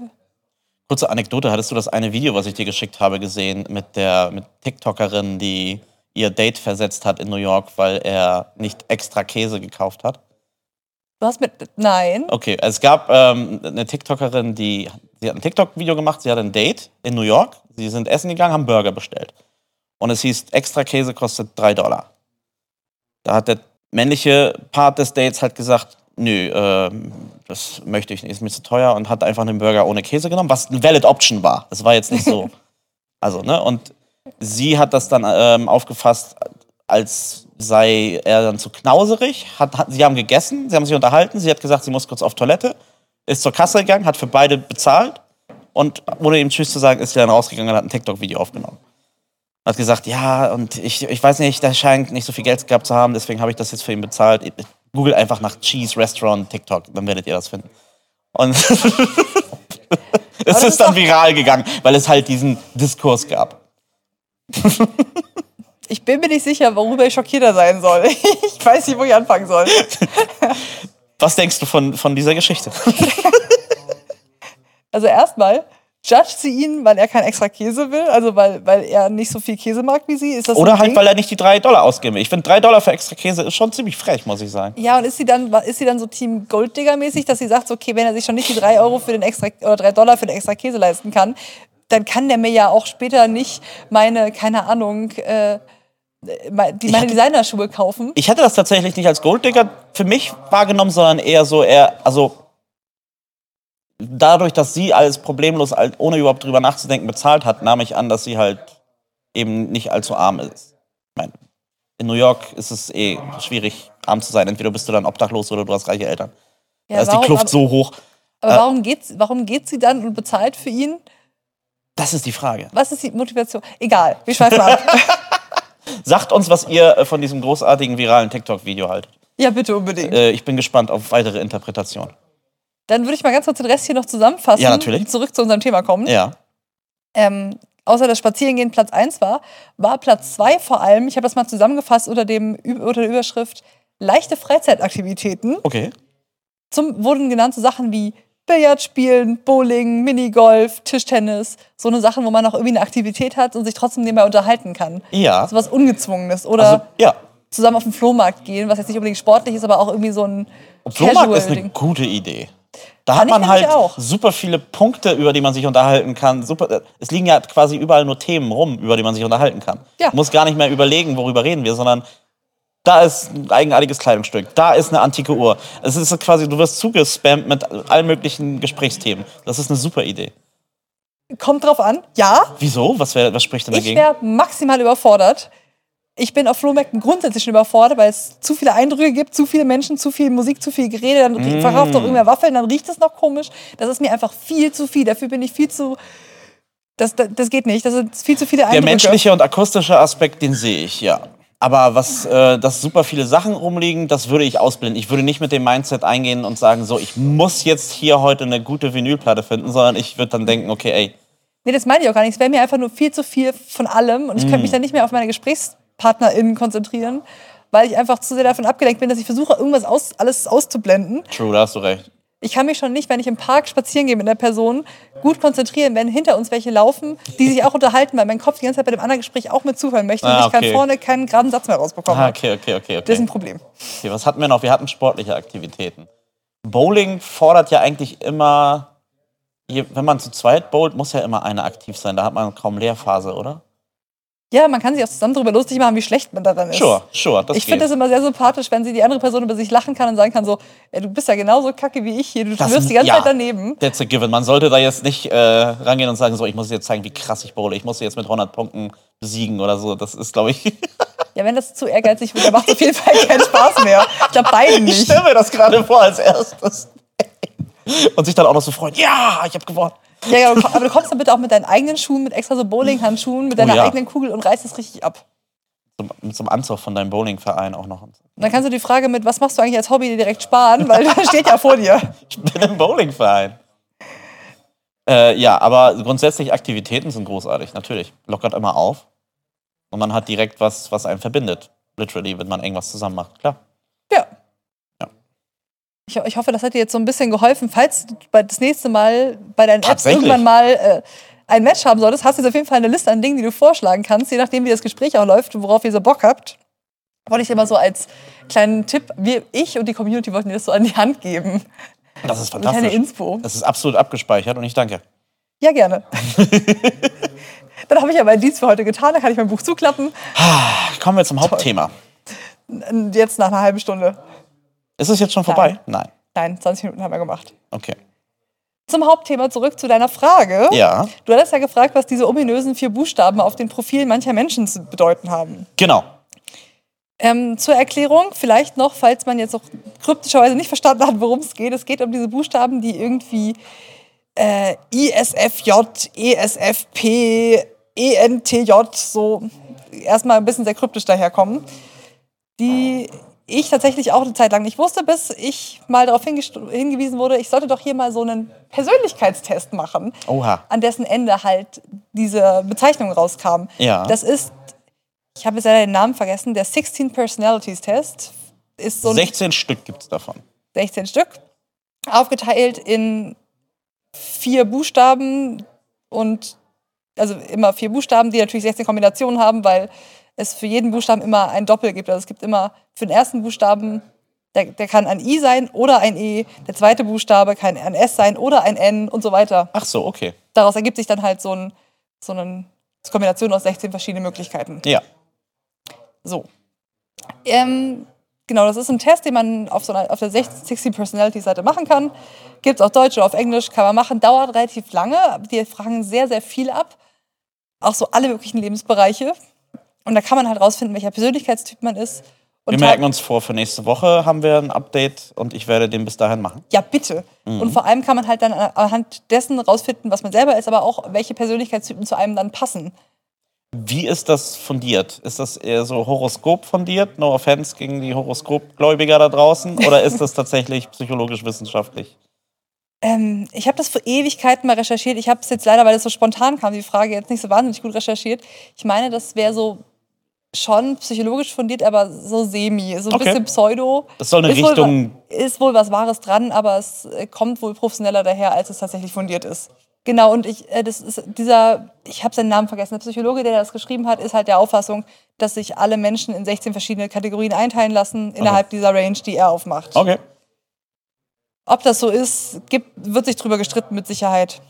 Kurze Anekdote, hattest du das eine Video, was ich dir geschickt habe, gesehen mit der mit TikTokerin, die ihr Date versetzt hat in New York, weil er nicht extra Käse gekauft hat? Du hast mit. Nein. Okay, es gab ähm, eine TikTokerin, die sie hat ein TikTok-Video gemacht, sie hatte ein Date in New York, sie sind essen gegangen, haben Burger bestellt. Und es hieß, extra Käse kostet 3 Dollar. Da hat der männliche Part des Dates halt gesagt, nö, ähm, das möchte ich nicht, ist mir zu teuer und hat einfach einen Burger ohne Käse genommen, was eine valid Option war. Das war jetzt nicht so. (laughs) Also, ne? Und sie hat das dann ähm, aufgefasst, als sei er dann zu knauserig. Hat, hat, sie haben gegessen, sie haben sich unterhalten, sie hat gesagt, sie muss kurz auf Toilette, ist zur Kasse gegangen, hat für beide bezahlt und ohne ihm Tschüss zu sagen, ist sie dann rausgegangen und hat ein TikTok-Video aufgenommen. Hat gesagt, ja, und ich, ich weiß nicht, der scheint nicht so viel Geld gehabt zu haben, deswegen habe ich das jetzt für ihn bezahlt. Google einfach nach Cheese Restaurant TikTok, dann werdet ihr das finden. Und (laughs) es ist ist dann viral gegangen, weil es halt diesen Diskurs gab. (laughs) Ich bin mir nicht sicher, worüber ich schockierter sein soll. (laughs) Ich weiß nicht, wo ich anfangen soll. (laughs) Was denkst du von, von dieser Geschichte? Also erstmal, judgt sie ihn, weil er kein extra Käse will? Also weil, weil er nicht so viel Käse mag wie sie? Ist das Oder halt, Ding? weil er nicht die 3 Dollar ausgeben will. Ich finde 3 Dollar für extra Käse ist schon ziemlich frech, muss ich sagen. Ja, und ist sie dann, ist sie dann so Team Golddigger-mäßig, dass sie sagt, okay, wenn er sich schon nicht die 3 Euro für den extra oder 3 Dollar für den extra Käse leisten kann, dann kann der mir ja auch später nicht meine, keine Ahnung, äh, die meine Designerschuhe kaufen. Ich hätte das tatsächlich nicht als Golddigger für mich wahrgenommen, sondern eher so, eher, also dadurch, dass sie alles problemlos, ohne überhaupt drüber nachzudenken, bezahlt hat, nahm ich an, dass sie halt eben nicht allzu arm ist. Ich meine, in New York ist es eh schwierig, arm zu sein. Entweder bist du dann obdachlos oder du hast reiche Eltern. Ja, da ist die warum- Kluft aber, so hoch. aber äh, warum, geht, warum geht sie dann und bezahlt für ihn? Das ist die Frage. Was ist die Motivation? Egal, wir schweifen ab. (laughs) Sagt uns, was ihr äh, von diesem großartigen viralen TikTok-Video haltet. ja, bitte unbedingt. Äh, ich bin gespannt auf weitere Interpretationen. Dann würde ich mal ganz kurz den Rest hier noch zusammenfassen Ja, natürlich. und zurück zu unserem Thema kommen. Ja. ähm, außer das Spazierengehen Platz 1 war, war Platz 2 vor allem, ich habe das mal zusammengefasst unter, dem, unter der Überschrift leichte Freizeitaktivitäten. Okay. Zum, wurden genannt so Sachen wie Billard spielen, Bowling, Minigolf, Tischtennis. So eine Sachen, wo man auch irgendwie eine Aktivität hat und sich trotzdem nebenbei unterhalten kann. Ja. So was Ungezwungenes. Oder Also, ja. zusammen auf den Flohmarkt gehen, was jetzt nicht unbedingt sportlich ist, aber auch irgendwie so ein Flohmarkt ist eine gute Idee. Da Fand hat man halt auch. super viele Punkte, über die man sich unterhalten kann. Super, es liegen ja quasi überall nur Themen rum, über die man sich unterhalten kann. Ja. Muss gar nicht mehr überlegen, worüber reden wir, sondern da ist ein eigenartiges Kleidungsstück, da ist eine antike Uhr. Es ist quasi, du wirst zugespammt mit allen möglichen Gesprächsthemen. Das ist eine super Idee. Kommt drauf an, ja. Wieso? Was, wär, was spricht denn Ich dagegen? wäre maximal überfordert. Ich bin auf Flohmärkten grundsätzlich schon überfordert, weil es zu viele Eindrücke gibt, zu viele Menschen, zu viel Musik, zu viel Gerede. Dann Mm. verkauft doch irgendwer Waffeln, dann riecht es noch komisch. Das ist mir einfach viel zu viel. Dafür bin ich viel zu Das, das, das geht nicht. Das sind viel zu viele Der Eindrücke. menschliche und akustische Aspekt, den sehe ich, ja. Aber was, äh, dass super viele Sachen rumliegen, das würde ich ausblenden. Ich würde nicht mit dem Mindset eingehen und sagen, so, ich muss jetzt hier heute eine gute Vinylplatte finden, sondern ich würde dann denken, okay, ey, Nee, das meine ich auch gar nicht. Es wäre mir einfach nur viel zu viel von allem und ich Mhm. könnte mich dann nicht mehr auf meine GesprächspartnerInnen konzentrieren, weil ich einfach zu sehr davon abgelenkt bin, dass ich versuche, irgendwas aus, alles auszublenden. true, da hast du recht. Ich kann mich schon nicht, wenn ich im Park spazieren gehe mit einer Person, gut konzentrieren, wenn hinter uns welche laufen, die sich auch unterhalten, weil mein Kopf die ganze Zeit bei dem anderen Gespräch auch mit zuhören möchte Ah, und ich okay. kann vorne keinen geraden Satz mehr rausbekommen. Ah, okay, okay, okay, Das ist ein okay. Problem. okay. Was hatten wir noch? Wir hatten sportliche Aktivitäten. Bowling fordert ja eigentlich immer, wenn man zu zweit bowlt, muss ja immer einer aktiv sein. Da hat man kaum Leerphase, oder? Ja, man kann sich auch zusammen darüber lustig machen, wie schlecht man daran ist. Sure, sure, das ich finde das immer sehr sympathisch, wenn sie die andere Person über sich lachen kann und sagen kann so, ey, du bist ja genauso kacke wie ich hier, du Das- wirfst die ganze ja. Zeit daneben. That's a given. Man sollte da jetzt nicht äh, rangehen und sagen, so, ich muss jetzt zeigen, wie krass ich bowle. Ich muss sie jetzt mit 100 Punkten besiegen oder so. Das ist, glaube ich. (laughs) Ja, wenn das zu ehrgeizig wird, dann macht es auf jeden Fall keinen Spaß mehr. Ich glaube, beiden Ich nicht. stelle mir das gerade vor als erstes. Und sich dann auch noch so freuen. Ja, ich habe gewonnen. Ja, ja, aber du kommst dann bitte auch mit deinen eigenen Schuhen, mit extra so Bowling-Handschuhen, mit deiner Oh ja. eigenen Kugel und reißt es richtig ab. Zum, mit so einem Anzug von deinem Bowlingverein auch noch. Und dann kannst du die Frage mit, was machst du eigentlich als Hobby, direkt sparen, weil das (laughs) steht ja vor dir. Ich bin im Bowlingverein. Äh, ja, aber grundsätzlich Aktivitäten sind großartig, natürlich. Lockert immer auf. Und man hat direkt was, was einen verbindet. Literally, wenn man irgendwas zusammen macht. Klar. Ja. Ich, ich hoffe, das hat dir jetzt so ein bisschen geholfen. Falls du das nächste Mal bei deinen Apps irgendwann mal äh, ein Match haben solltest, hast du jetzt auf jeden Fall eine Liste an Dingen, die du vorschlagen kannst, je nachdem, wie das Gespräch auch läuft und worauf ihr so Bock habt. Wollte ich dir mal so als kleinen Tipp, wir, ich und die Community wollten dir das so an die Hand geben. Das ist Eine fantastisch. Inspo. Das ist absolut abgespeichert und ich danke. Ja, gerne. (laughs) Dann habe ich ja meinen Dienst für heute getan, dann kann ich mein Buch zuklappen. Kommen wir zum Hauptthema. Jetzt nach einer halben Stunde. Ist es jetzt schon vorbei? Nein. Nein, 20 Minuten haben wir gemacht. Okay. Zum Hauptthema zurück zu deiner Frage. Ja, Du hattest ja gefragt, was diese ominösen vier Buchstaben auf den Profilen mancher Menschen zu bedeuten haben. genau. Ähm, zur Erklärung, vielleicht noch, falls man jetzt auch kryptischerweise nicht verstanden hat, worum es geht. Es geht um diese Buchstaben, die irgendwie äh, ISFJ, ESFP, ENTJ so erstmal ein bisschen sehr kryptisch daherkommen. Die ich tatsächlich auch eine Zeit lang nicht wusste, bis ich mal darauf hingewiesen wurde, ich sollte doch hier mal so einen Persönlichkeitstest machen Oha. an dessen Ende halt diese Bezeichnung rauskam. Ja. Das ist, ich habe jetzt leider den Namen vergessen, der 16 Personalities Test. Ist so ein 16 Stück gibt es davon. 16 Stück, aufgeteilt in vier Buchstaben und also immer vier Buchstaben, die natürlich 16 Kombinationen haben, weil es für jeden Buchstaben immer ein Doppel gibt. Also es gibt immer für den ersten Buchstaben, der, der kann ein I sein oder ein E, der zweite Buchstabe kann ein S sein oder ein N und so weiter. Ach so, okay. Daraus ergibt sich dann halt so, ein, so eine Kombination aus 16 verschiedenen Möglichkeiten. Ja. So. Ähm, genau, das ist ein Test, den man auf, so einer, auf der 16 Personality Seite machen kann. Gibt es auf Deutsch oder auf Englisch, kann man machen. Dauert relativ lange. Die fragen sehr, sehr viel ab. Auch so alle möglichen Lebensbereiche. Und da kann man halt rausfinden, welcher Persönlichkeitstyp man ist. Und Wir merken halt- uns vor, für nächste Woche haben wir ein Update und ich werde den bis dahin machen. Ja, bitte. Mhm. Und vor allem kann man halt dann anhand dessen rausfinden, was man selber ist, aber auch welche Persönlichkeitstypen zu einem dann passen. Wie ist das fundiert? Ist das eher so Horoskop fundiert? No offense gegen die Horoskopgläubiger da draußen? Oder ist das (laughs) tatsächlich psychologisch-wissenschaftlich? Ähm, ich habe das vor Ewigkeiten mal recherchiert. Ich habe es jetzt leider, weil es so spontan kam, die Frage jetzt nicht so wahnsinnig gut recherchiert. Ich meine, das wäre so schon psychologisch fundiert, aber so semi, so ein Okay. bisschen pseudo. Das soll eine ist Wohl, Richtung- wa- ist wohl was Wahres dran, aber es äh, kommt wohl professioneller daher, als es tatsächlich fundiert ist. Genau, und ich, äh, das ist dieser, ich habe seinen Namen vergessen, der Psychologe, der das geschrieben hat, ist halt der Auffassung, dass sich alle Menschen in 16 verschiedene Kategorien einteilen lassen, innerhalb dieser Range, die er aufmacht. Okay. Ob das so ist, gibt, wird sich drüber gestritten mit Sicherheit.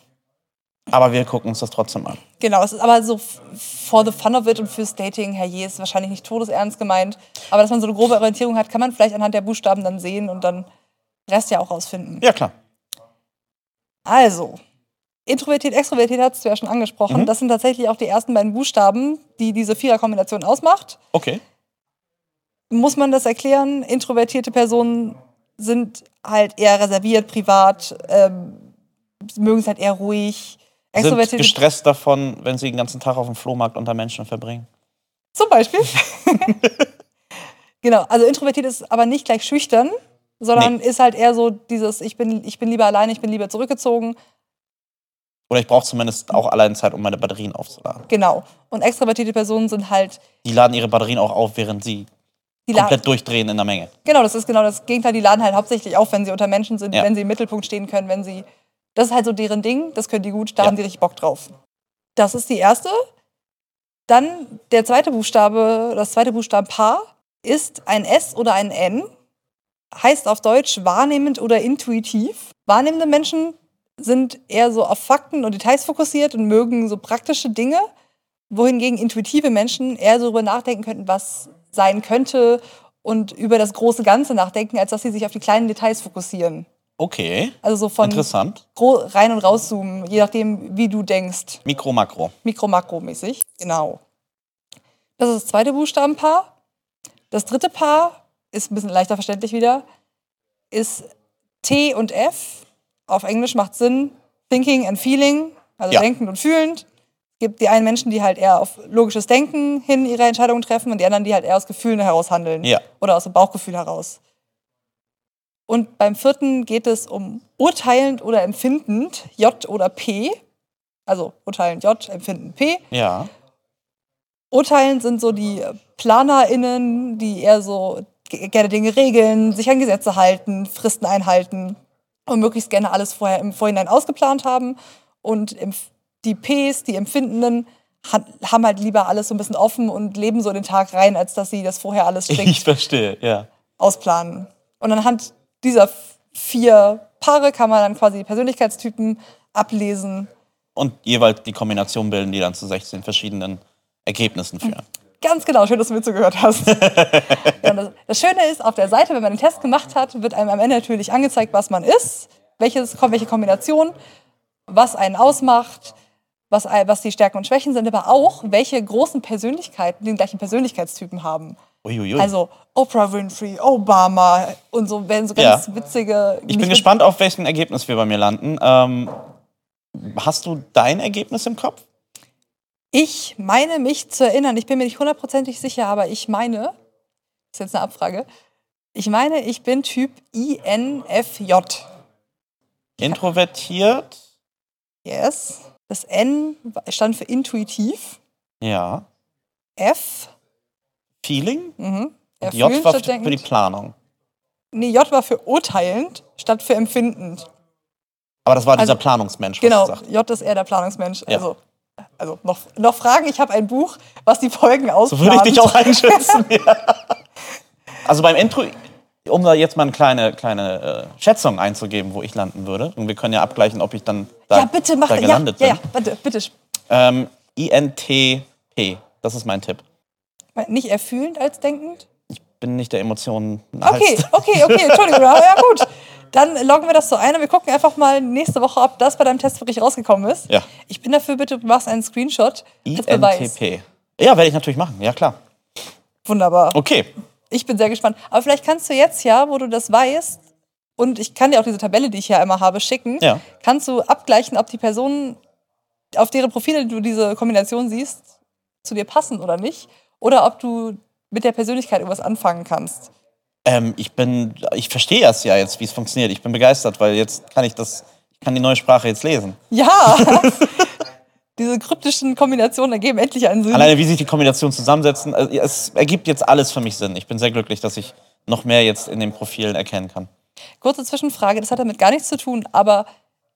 Aber wir gucken uns das trotzdem an. Genau, es ist aber so for the fun of it und fürs Dating, herrje, ist wahrscheinlich nicht todesernst gemeint. Aber dass man so eine grobe Orientierung hat, kann man vielleicht anhand der Buchstaben dann sehen und dann Rest ja auch rausfinden. Ja, klar. Also, Introvertiert, Extrovertiert hast du ja schon angesprochen. Das sind tatsächlich auch die ersten beiden Buchstaben, die diese Viererkombination ausmacht. Okay. Muss man das erklären? Introvertierte Personen sind halt eher reserviert, privat, ähm, mögen es halt eher ruhig. Sind gestresst davon, wenn sie den ganzen Tag auf dem Flohmarkt unter Menschen verbringen. Zum Beispiel. (laughs) genau, also introvertiert ist aber nicht gleich schüchtern, sondern ist halt eher so dieses, ich bin, ich bin lieber alleine, ich bin lieber zurückgezogen. Oder ich brauche zumindest auch allein Zeit, um meine Batterien aufzuladen. Genau. Und extrovertierte Personen sind halt, Die laden ihre Batterien auch auf, während sie komplett durchdrehen in der Menge. Genau, das ist genau das Gegenteil. Die laden halt hauptsächlich auf, wenn sie unter Menschen sind, Ja. wenn sie im Mittelpunkt stehen können, wenn sie. Das ist halt so deren Ding, das können die gut, da Ja. haben die richtig Bock drauf. Das ist die erste. Dann der zweite Buchstabe, das zweite Buchstabenpaar ist ein S oder ein N. Heißt auf Deutsch wahrnehmend oder intuitiv. Wahrnehmende Menschen sind eher so auf Fakten und Details fokussiert und mögen so praktische Dinge, wohingegen intuitive Menschen eher so darüber nachdenken könnten, was sein könnte und über das große Ganze nachdenken, als dass sie sich auf die kleinen Details fokussieren. Okay, Also so von interessant. rein und rauszoomen, je nachdem, wie du denkst. Mikro, Makro. Mikro-Makro-mäßig. Genau. Das ist das zweite Buchstabenpaar. Das dritte Paar ist ein bisschen leichter verständlich wieder, ist T und F. Auf Englisch macht Sinn. Thinking and Feeling, also Ja. denkend und fühlend. Es gibt die einen Menschen, die halt eher auf logisches Denken hin ihre Entscheidungen treffen und die anderen, die halt eher aus Gefühlen heraus handeln. Ja. Oder aus dem Bauchgefühl heraus. Und beim vierten geht es um urteilend oder empfindend, J oder P. Also urteilend J, empfindend P. Ja. Urteilen sind so die PlanerInnen, die eher so ge- gerne Dinge regeln, sich an Gesetze halten, Fristen einhalten und möglichst gerne alles vorher im Vorhinein ausgeplant haben. Und die Ps, die Empfindenden, ha- haben halt lieber alles so ein bisschen offen und leben so den Tag rein, als dass sie das vorher alles strikt Ich verstehe, ja. ausplanen. Und anhand dieser vier Paare kann man dann quasi die Persönlichkeitstypen ablesen. Und jeweils die Kombination bilden, die dann zu 16 verschiedenen Ergebnissen führen. Ganz genau, schön, dass du mir zugehört hast. ja, (laughs) und das, das Schöne ist, auf der Seite, wenn man den Test gemacht hat, wird einem am Ende natürlich angezeigt, was man ist, welches, welche Kombination, was einen ausmacht, was, was die Stärken und Schwächen sind, aber auch, welche großen Persönlichkeiten den gleichen Persönlichkeitstypen haben. Uiuiui. Also Oprah Winfrey, Obama und so werden so ganz Ja. witzige. ich bin gespannt, auf welchen Ergebnis wir bei mir landen. Ähm, hast du dein Ergebnis im Kopf? Ich meine mich zu erinnern, ich bin mir nicht hundertprozentig sicher, aber ich meine, das ist jetzt eine Abfrage, ich meine, ich bin Typ INFJ. Introvertiert? Yes. Das N stand für intuitiv. Ja. F, Feeling? mhm. Und J war für die. Planung. Nee, J war für urteilend statt für empfindend. Aber das war dieser Also, Planungsmensch, was Genau, du sagst. J ist eher der Planungsmensch. Ja. Also, also noch, noch Fragen, ich habe ein Buch, was die Folgen So ausplant. würde ich dich auch einschätzen. (laughs) ja. Also beim Intro, um da jetzt mal eine kleine, kleine äh, Schätzung einzugeben, wo ich landen würde. Und wir können ja abgleichen, ob ich dann da, Ja, bitte mach da ja, gelandet ja, ja, bin. bitte, bitte. Ähm, INTP, das ist mein Tipp. Nicht erfühlend als denkend? Bin nicht der Emotionen. Okay, okay, okay, Entschuldigung. Ja, gut. Dann loggen wir das so ein und wir gucken einfach mal nächste Woche, ob das bei deinem Test wirklich rausgekommen ist. Ja. Ich bin dafür, bitte, machst einen Screenshot als Beweis. INTP. Ja, werde ich natürlich machen. Ja, klar. Wunderbar. Okay. Ich bin sehr gespannt. Aber vielleicht kannst du jetzt ja, wo du das weißt, und ich kann dir auch diese Tabelle, die ich ja immer habe, schicken, Ja. kannst du abgleichen, ob die Personen, auf deren Profile du diese Kombination siehst, zu dir passen oder nicht. Oder ob du mit der Persönlichkeit irgendwas anfangen kannst. Ähm, ich bin, ich verstehe das ja jetzt, wie es funktioniert. Ich bin begeistert, weil jetzt kann ich das, ich kann die neue Sprache jetzt lesen. Ja! (laughs) Diese kryptischen Kombinationen ergeben endlich einen Sinn. Alleine wie sich die Kombinationen zusammensetzen, also, es ergibt jetzt alles für mich Sinn. Ich bin sehr glücklich, dass ich noch mehr jetzt in den Profilen erkennen kann. Kurze Zwischenfrage, das hat damit gar nichts zu tun, aber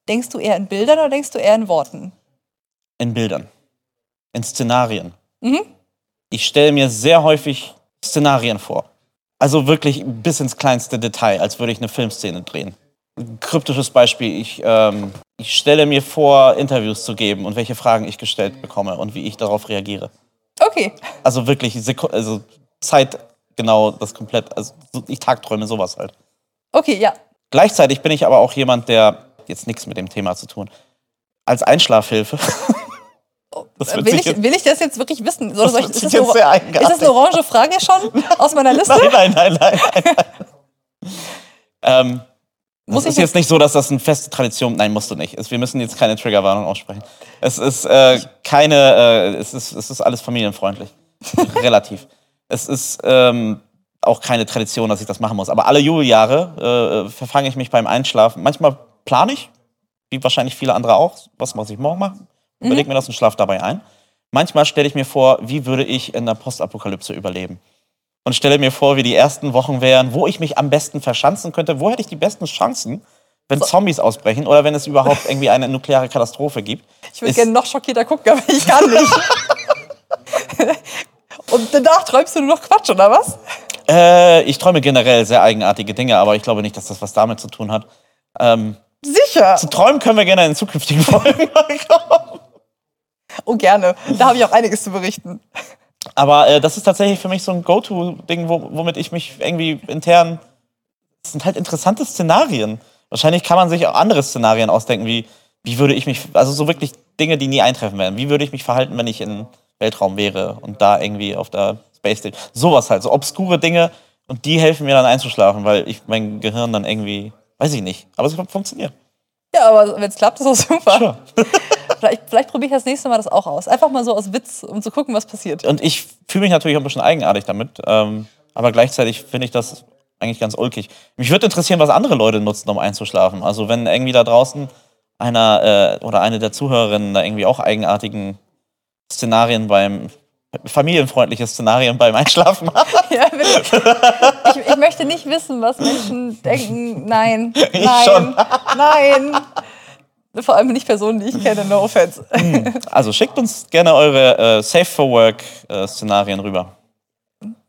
denkst du eher in Bildern oder denkst du eher in Worten? In Bildern, in Szenarien. Mhm. Ich stelle mir sehr häufig Szenarien vor. Also wirklich bis ins kleinste Detail, als würde ich eine Filmszene drehen. Ein kryptisches Beispiel, ich, ähm, ich stelle mir vor, Interviews zu geben und welche Fragen ich gestellt bekomme und wie ich darauf reagiere. Okay. Also wirklich Seku also zeitgenau das komplett, also so- ich tagträume sowas halt. Okay, ja. Gleichzeitig bin ich aber auch jemand, der jetzt nichts mit dem Thema zu tun. Als Einschlafhilfe. Das wird Will ich, jetzt- will ich das jetzt wirklich wissen? Soll Das ich, ist, das jetzt eine, sehr ist das eine orange Frage schon aus meiner (laughs) Liste? Nein, nein, nein, nein. nein. (laughs) ähm, Das Muss ist ich jetzt nicht so, dass das eine feste Tradition. Nein, musst du nicht. Wir müssen jetzt keine Triggerwarnung aussprechen. Es ist äh, keine. Äh, es, ist, es ist alles familienfreundlich. (laughs) Relativ. Es ist ähm, auch keine Tradition, dass ich das machen muss. Aber alle Jubeljahre äh, verfange ich mich beim Einschlafen. Manchmal plane ich, wie wahrscheinlich viele andere auch, was muss ich morgen machen. Überleg mir das und schlaf dabei ein. Manchmal stelle ich mir vor, wie würde ich in der Postapokalypse überleben. Und stelle mir vor, wie die ersten Wochen wären, wo ich mich am besten verschanzen könnte. Wo hätte ich die besten Chancen, wenn Zombies ausbrechen oder wenn es überhaupt irgendwie eine nukleare Katastrophe gibt? Ich würde gerne noch schockierter gucken, aber ich kann nicht. (laughs) Und danach träumst du nur noch Quatsch, oder was? Äh, ich träume generell sehr eigenartige Dinge, aber ich glaube nicht, dass das was damit zu tun hat. Ähm, Sicher. zu träumen können wir gerne in zukünftigen (laughs) Folgen mal (laughs) kommen. Oh, gerne. Da habe ich auch einiges zu berichten. Aber äh, das ist tatsächlich für mich so ein Go-To-Ding, wo, womit ich mich irgendwie intern. Das sind halt interessante Szenarien. Wahrscheinlich kann man sich auch andere Szenarien ausdenken, wie, wie würde ich mich, also so wirklich Dinge, die nie eintreffen werden. Wie würde ich mich verhalten, wenn ich im Weltraum wäre und da irgendwie auf der Space Station. Sowas halt, so obskure Dinge und die helfen mir dann einzuschlafen, weil ich mein Gehirn dann irgendwie, weiß ich nicht, aber es funktioniert. Ja, aber wenn es klappt, ist auch super. Sure. (laughs) Vielleicht, vielleicht probiere ich das nächste Mal das auch aus. Einfach mal so aus Witz, um zu gucken, was passiert. Und ich fühle mich natürlich auch ein bisschen eigenartig damit, ähm, aber gleichzeitig finde ich das eigentlich ganz ulkig. Mich würde interessieren, was andere Leute nutzen, um einzuschlafen. Also wenn irgendwie da draußen einer äh, oder eine der Zuhörerinnen da irgendwie auch eigenartigen Szenarien beim familienfreundliche Szenarien beim Einschlafen hat. (laughs) Ja, ich, ich möchte nicht wissen, was Menschen denken. Nein, (laughs) Ich nein, schon. nein. Vor allem nicht Personen, die ich kenne, no offense. (laughs) Also schickt uns gerne eure äh, Safe for Work äh, Szenarien rüber.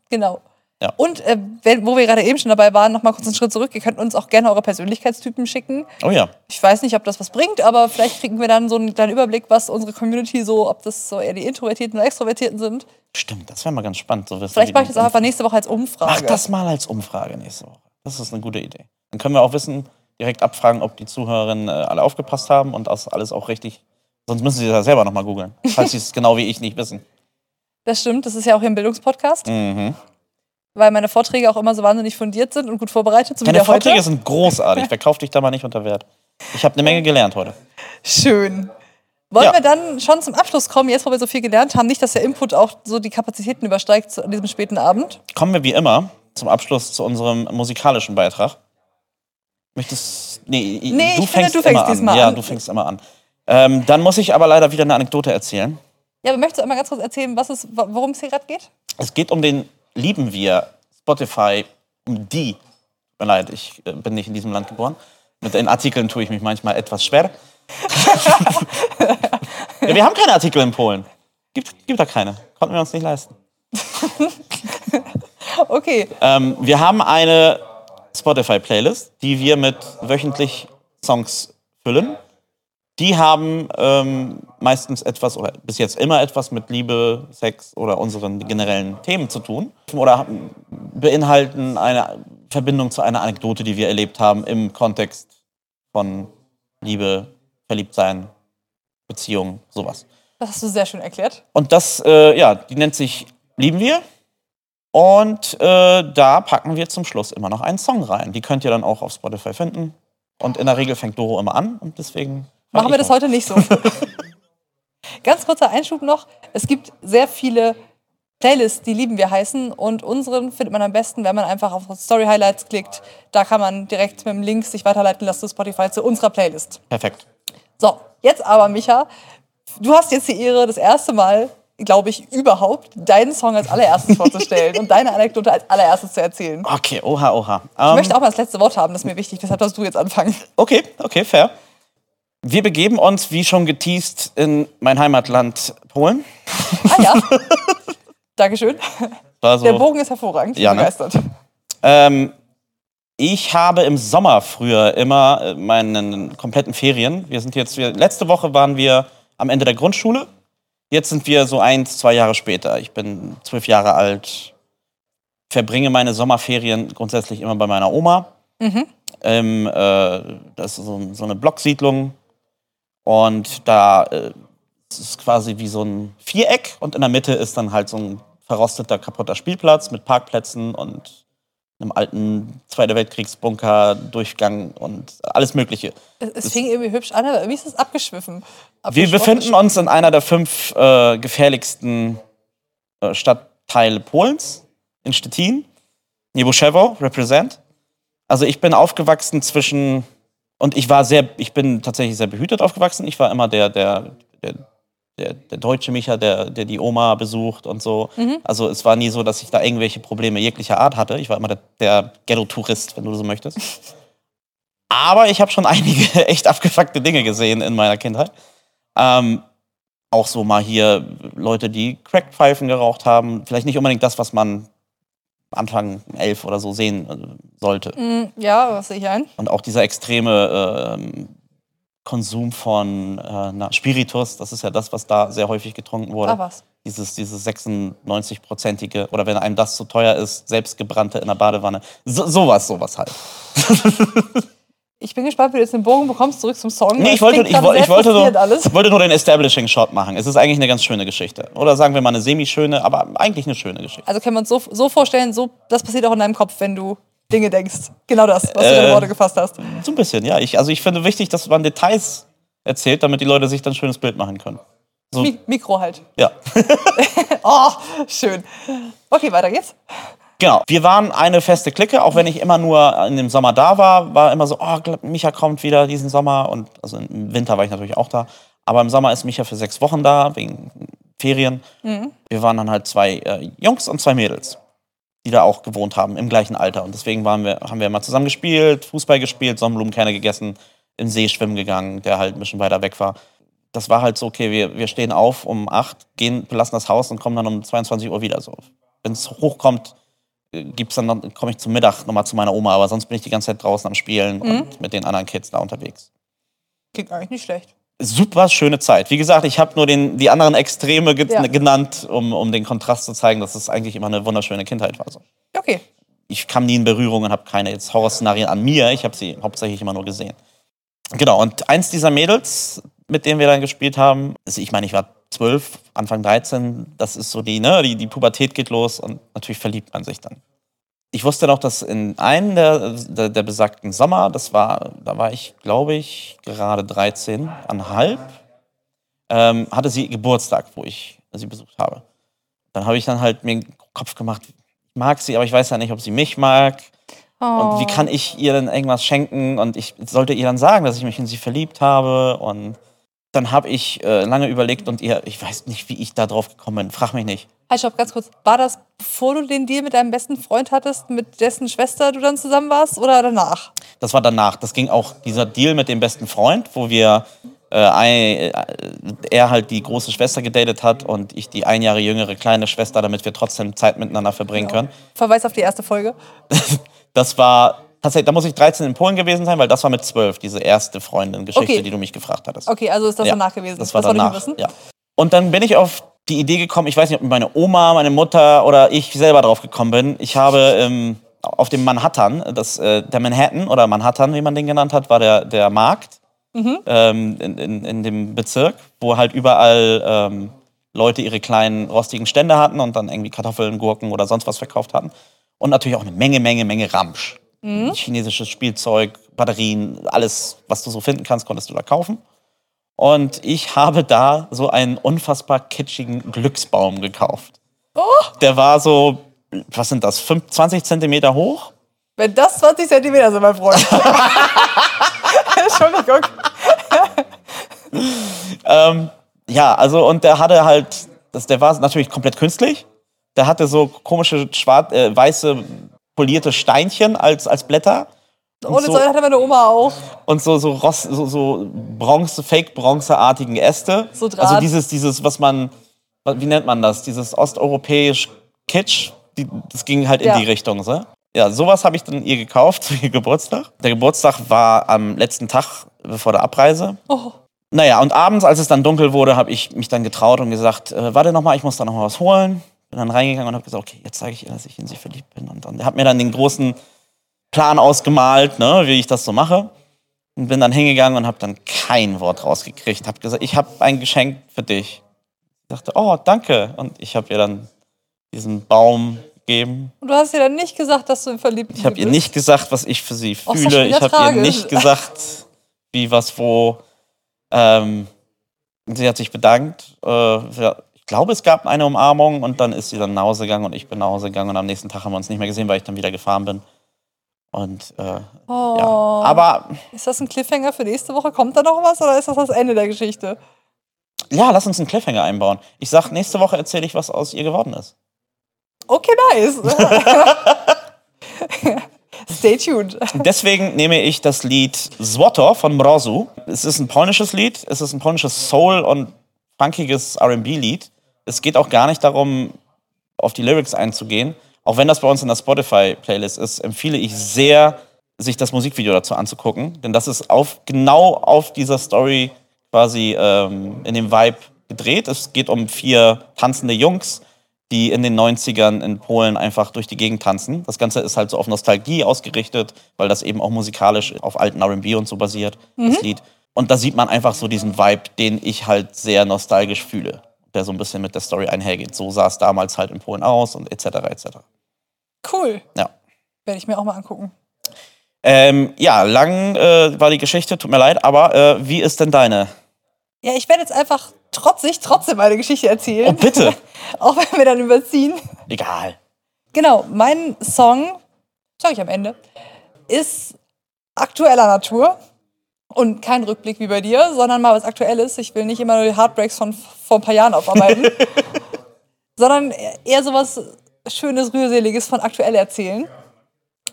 Genau. Ja. Und äh, wenn, wo wir gerade eben schon dabei waren, noch mal kurz einen Schritt zurück. Ihr könnt uns auch gerne eure Persönlichkeitstypen schicken. Oh ja. Ich weiß nicht, ob das was bringt, aber vielleicht kriegen wir dann so einen kleinen Überblick, was unsere Community so, ob das so eher die Introvertierten oder Extrovertierten sind. Stimmt, das wäre mal ganz spannend zu wissen. Vielleicht mache ich das auch einfach nächste Woche als Umfrage. Mach das mal als Umfrage nächste Woche. Das ist eine gute Idee. Dann können wir auch wissen, direkt abfragen, ob die Zuhörerinnen äh, alle aufgepasst haben und das alles auch richtig. Sonst müssen sie das selber nochmal googeln, falls sie es (laughs) genau wie ich nicht wissen. Das stimmt, das ist ja auch hier ein Bildungspodcast, Mhm. weil meine Vorträge auch immer so wahnsinnig fundiert sind und gut vorbereitet, so wie Deine Vorträge heute. sind großartig. Verkauf dich da mal nicht unter Wert. Ich habe eine Menge (laughs) gelernt heute. Schön. Wollen Ja. wir dann schon zum Abschluss kommen, jetzt wo wir so viel gelernt haben, nicht, dass der Input auch so die Kapazitäten übersteigt an diesem späten Abend? Kommen wir wie immer zum Abschluss zu unserem musikalischen Beitrag. Möchtest. Nee, Nee, du ich finde, fängst du fängst immer an. diesmal ja, du fängst immer an. Ähm, dann muss ich aber leider wieder eine Anekdote erzählen. Ja, aber möchtest du einmal ganz kurz erzählen, was es, wa- worum es hier gerade geht? Es geht um den Lieben wir Spotify, um die. Tut mir leid, ich äh, bin nicht in diesem Land geboren. Mit den Artikeln tue ich mich manchmal etwas schwer. (laughs) ja, wir haben keine Artikel in Polen. Gibt, gibt da keine. Konnten wir uns nicht leisten. (laughs) Okay, Ähm, wir haben eine Spotify-Playlist, die wir mit wöchentlich Songs füllen. Die haben ähm, meistens etwas oder bis jetzt immer etwas mit Liebe, Sex oder unseren generellen Themen zu tun. Oder haben- beinhalten eine Verbindung zu einer Anekdote, die wir erlebt haben im Kontext von Liebe, Verliebtsein, Beziehung, sowas. das hast du sehr schön erklärt. Und das, äh, ja, die nennt sich Lieben wir. Und äh, da packen wir zum Schluss immer noch einen Song rein. Die könnt ihr dann auch auf Spotify finden. Und in der Regel fängt Doro immer an und deswegen. Machen wir das heute nicht so. (laughs) Ganz kurzer Einschub noch. Es gibt sehr viele Playlists, die lieben wir heißen. Und unseren findet man am besten, wenn man einfach auf Story Highlights klickt. Da kann man direkt mit dem Link sich weiterleiten lassen zu Spotify zu unserer Playlist. Perfekt. So, jetzt aber, Micha, du hast jetzt die Ehre, das erste Mal, glaube ich, überhaupt deinen Song als allererstes vorzustellen und deine Anekdote als allererstes zu erzählen. Okay, oha, oha. Ich Ähm, möchte auch mal das letzte Wort haben, das ist mir wichtig, deshalb darfst du jetzt anfangen. okay, okay, fair. Wir begeben uns, wie schon geteased, in mein Heimatland Polen. Ah ja. (laughs) Dankeschön. Also, Der Bogen ist hervorragend. Ich Ja, bin ne? begeistert. Ähm, ich habe im Sommer früher immer äh, meinen kompletten Ferien. Wir sind jetzt, wir, letzte Woche waren wir am Ende der Grundschule. Jetzt sind wir so eins, zwei Jahre später. Ich bin zwölf Jahre alt, verbringe meine Sommerferien grundsätzlich immer bei meiner Oma. Ähm, äh, das ist so, so eine Blocksiedlung. Und da äh, es ist quasi wie so ein Viereck und in der Mitte ist dann halt so ein verrosteter, kaputter Spielplatz mit Parkplätzen und einem alten Zweiter Weltkriegsbunker, Durchgang und alles Mögliche. Es, es fing irgendwie hübsch an, aber irgendwie ist es abgeschwiffen. Wir Abgeschwoffen. befinden uns in einer der fünf äh, gefährlichsten äh, Stadtteile Polens, in Stettin. Niebuszewo, represent. Also ich bin aufgewachsen zwischen, und ich war sehr, ich bin tatsächlich sehr behütet aufgewachsen. Ich war immer der, der, der, der, der deutsche Micha, der, der die Oma besucht und so. Also es war nie so, dass ich da irgendwelche Probleme jeglicher Art hatte. Ich war immer der, der Ghetto-Tourist, wenn du so möchtest. (laughs) Aber ich habe schon einige (laughs) echt abgefuckte Dinge gesehen in meiner Kindheit. Ähm, auch so mal hier Leute, die Crackpfeifen geraucht haben. Vielleicht nicht unbedingt das, was man Anfang elf oder so sehen äh, sollte. Mm, Ja, was sehe ich ein? Und auch dieser extreme ähm, Konsum von äh, na, Spiritus, das ist ja das, was da sehr häufig getrunken wurde. Ah, was? Dieses, dieses 96-prozentige, oder wenn einem das zu teuer ist, selbstgebrannte in der Badewanne. So, sowas, sowas halt. Ich bin gespannt, wie du jetzt den Bogen bekommst, zurück zum Song. Nee, ich wollte, ich, sehr ich wollte, nur, alles. wollte nur den Establishing Shot machen. Es ist eigentlich eine ganz schöne Geschichte. Oder sagen wir mal eine semi-schöne, aber eigentlich eine schöne Geschichte. Also können wir uns so, so vorstellen, so, das passiert auch in deinem Kopf, wenn du Dinge denkst. Genau das, was du Äh. deine Worte gefasst hast. So ein bisschen, ja. Ich, also ich finde wichtig, dass man Details erzählt, damit die Leute sich dann ein schönes Bild machen können. So, Mi Mikro halt. ja. (laughs) Oh, schön. Okay, weiter geht's. Genau. Wir waren eine feste Clique, auch wenn ich immer nur in dem Sommer da war, war immer so, oh, Micha kommt wieder diesen Sommer. Und also im Winter war ich natürlich auch da. Aber im Sommer ist Micha für sechs Wochen da, wegen Ferien. Wir waren dann halt zwei äh, Jungs und zwei Mädels, die da auch gewohnt haben, im gleichen Alter. Und deswegen waren wir, haben wir immer zusammen gespielt, Fußball gespielt, Sonnenblumenkerne gegessen, im See schwimmen gegangen, der halt ein bisschen weiter weg war. Das war halt so, okay, wir, wir stehen auf um acht, gehen, belassen das Haus und kommen dann um 22 Uhr wieder so. Wenn es hochkommt, gibt's dann, dann komme ich zum Mittag nochmal zu meiner Oma, aber sonst bin ich die ganze Zeit draußen am Spielen und mit den anderen Kids da unterwegs. Klingt eigentlich nicht schlecht. Super schöne Zeit. Wie gesagt, ich habe nur den, die anderen Extreme ge Ja. genannt, um, um den Kontrast zu zeigen, dass es eigentlich immer eine wunderschöne Kindheit war. So. Okay. Ich kam nie in Berührung und habe keine jetzt Horrorszenarien an mir. Ich habe sie hauptsächlich immer nur gesehen. Genau, und eins dieser Mädels, mit denen wir dann gespielt haben, also ich meine, ich war zwölf, Anfang 13, das ist so die, ne, die, die Pubertät geht los und natürlich verliebt man sich dann. Ich wusste noch, dass in einem der, der, der besagten Sommer, das war, da war ich, glaube ich, gerade 13,5, ähm, hatte sie Geburtstag, wo ich sie besucht habe. Dann habe ich dann halt mir den Kopf gemacht, ich mag sie, aber ich weiß ja nicht, ob sie mich mag. Und wie kann ich ihr denn irgendwas schenken? Und ich sollte ihr dann sagen, dass ich mich in sie verliebt habe. Und dann habe ich äh, lange überlegt und ihr, ich weiß nicht, wie ich da drauf gekommen bin. Frag mich nicht. Halt, stopp, ganz kurz. War das, bevor du den Deal mit deinem besten Freund hattest, mit dessen Schwester du dann zusammen warst oder danach? Das war danach. Das ging auch dieser Deal mit dem besten Freund, wo wir äh, äh, er halt die große Schwester gedatet hat und ich die ein Jahre jüngere kleine Schwester, damit wir trotzdem Zeit miteinander verbringen können. Verweis auf die erste Folge. (laughs) Das war tatsächlich, da muss ich 13 in Polen gewesen sein, weil das war mit 12, diese erste Freundin-Geschichte, Okay. die du mich gefragt hattest. Okay, also ist das Ja, danach gewesen. Das war wollte danach. wissen. Ja. Und dann bin ich auf die Idee gekommen, ich weiß nicht, ob meine Oma, meine Mutter oder ich selber drauf gekommen bin. Ich habe ähm, auf dem Manhattan, das, äh, der Manhattan oder Manhattan, wie man den genannt hat, war der, der Markt Mhm. ähm, in, in, in dem Bezirk, wo halt überall ähm, Leute ihre kleinen rostigen Stände hatten und dann irgendwie Kartoffeln, Gurken oder sonst was verkauft hatten. Und natürlich auch eine Menge, Menge, Menge Ramsch. Chinesisches Spielzeug, Batterien, alles, was du so finden kannst, konntest du da kaufen. Und ich (laughs) habe da so einen unfassbar kitschigen Glücksbaum gekauft. Der war so, was sind das, 5, 20 Zentimeter hoch? Wenn das 20 Zentimeter sind, mein Freund. (laughs) Entschuldigung. Ähm, ja, also und der hatte halt, das, der war natürlich komplett künstlich. Der hatte so komische schwarz, äh, weiße polierte Steinchen als, als Blätter. Und Ohne so, Säule hatte meine Oma auch. und so, so, Ross, so, so Bronze, Fake-Bronzeartigen Äste. So Draht. Also dieses, dieses, was man, wie nennt man das? Dieses osteuropäisch Kitsch. Die, das ging halt in Ja. die Richtung, so. Ja, sowas habe ich dann ihr gekauft zu ihr Geburtstag. Der Geburtstag war am letzten Tag vor der Abreise. Oh. Naja, und abends, als es dann dunkel wurde, habe ich mich dann getraut und gesagt, äh, warte noch mal, ich muss da noch mal was holen. Bin dann reingegangen und habe gesagt, okay, jetzt zeige ich ihr, dass ich in sie verliebt bin. Und dann hat mir dann den großen Plan ausgemalt, ne, wie ich das so mache. Und bin dann hingegangen und habe dann kein Wort rausgekriegt. Habe gesagt, ich habe ein Geschenk für dich. Ich dachte, oh, danke. Und ich habe ihr dann diesen Baum gegeben. Und du hast ihr dann nicht gesagt, dass du in verliebt bist. Ich habe ihr nicht gesagt, was ich für sie Oh, fühle. Ich habe ihr nicht gesagt, wie, was, wo. Ähm, sie hat sich bedankt. Äh, ich glaube, es gab eine Umarmung und dann ist sie dann nach Hause gegangen und ich bin nach Hause gegangen und am nächsten Tag haben wir uns nicht mehr gesehen, weil ich dann wieder gefahren bin. Und äh, Oh. ja, aber Ist das ein Cliffhanger für nächste Woche? Kommt da noch was oder ist das das Ende der Geschichte? ja, lass uns einen Cliffhanger einbauen. Ich sag, nächste Woche erzähle ich, was aus ihr geworden ist. Okay, nice. (laughs) Stay tuned. Deswegen nehme ich das Lied Złoto von Mrozu. Es ist ein polnisches Lied, es ist ein polnisches Soul- und funkiges R&B-Lied. Es geht auch gar nicht darum, auf die Lyrics einzugehen. Auch wenn das bei uns in der Spotify-Playlist ist, empfehle ich sehr, sich das Musikvideo dazu anzugucken. Denn das ist auf, genau auf dieser Story quasi ähm, in dem Vibe gedreht. Es geht um vier tanzende Jungs, die in den 90ern in Polen einfach durch die Gegend tanzen. Das Ganze ist halt so auf Nostalgie ausgerichtet, weil das eben auch musikalisch auf alten RB und so basiert, das Lied. Und da sieht man einfach so diesen Vibe, den ich halt sehr nostalgisch fühle, der so ein bisschen mit der Story einhergeht. So sah es damals halt in Polen aus und etc. etc. Cool. Ja. Werde ich mir auch mal angucken. Ähm, ja, lang äh, war die Geschichte, tut mir leid, aber äh, wie ist denn deine? Ja, ich werde jetzt einfach trotzig trotzdem meine Geschichte erzählen. Oh, bitte. (laughs) auch wenn wir dann überziehen. Egal. Genau, mein Song, sag ich am Ende, ist aktueller Natur. Und kein Rückblick wie bei dir, sondern mal was Aktuelles. Ich will nicht immer nur die Heartbreaks von vor ein paar Jahren aufarbeiten, (laughs) sondern eher sowas Schönes, Rührseliges von aktuell erzählen.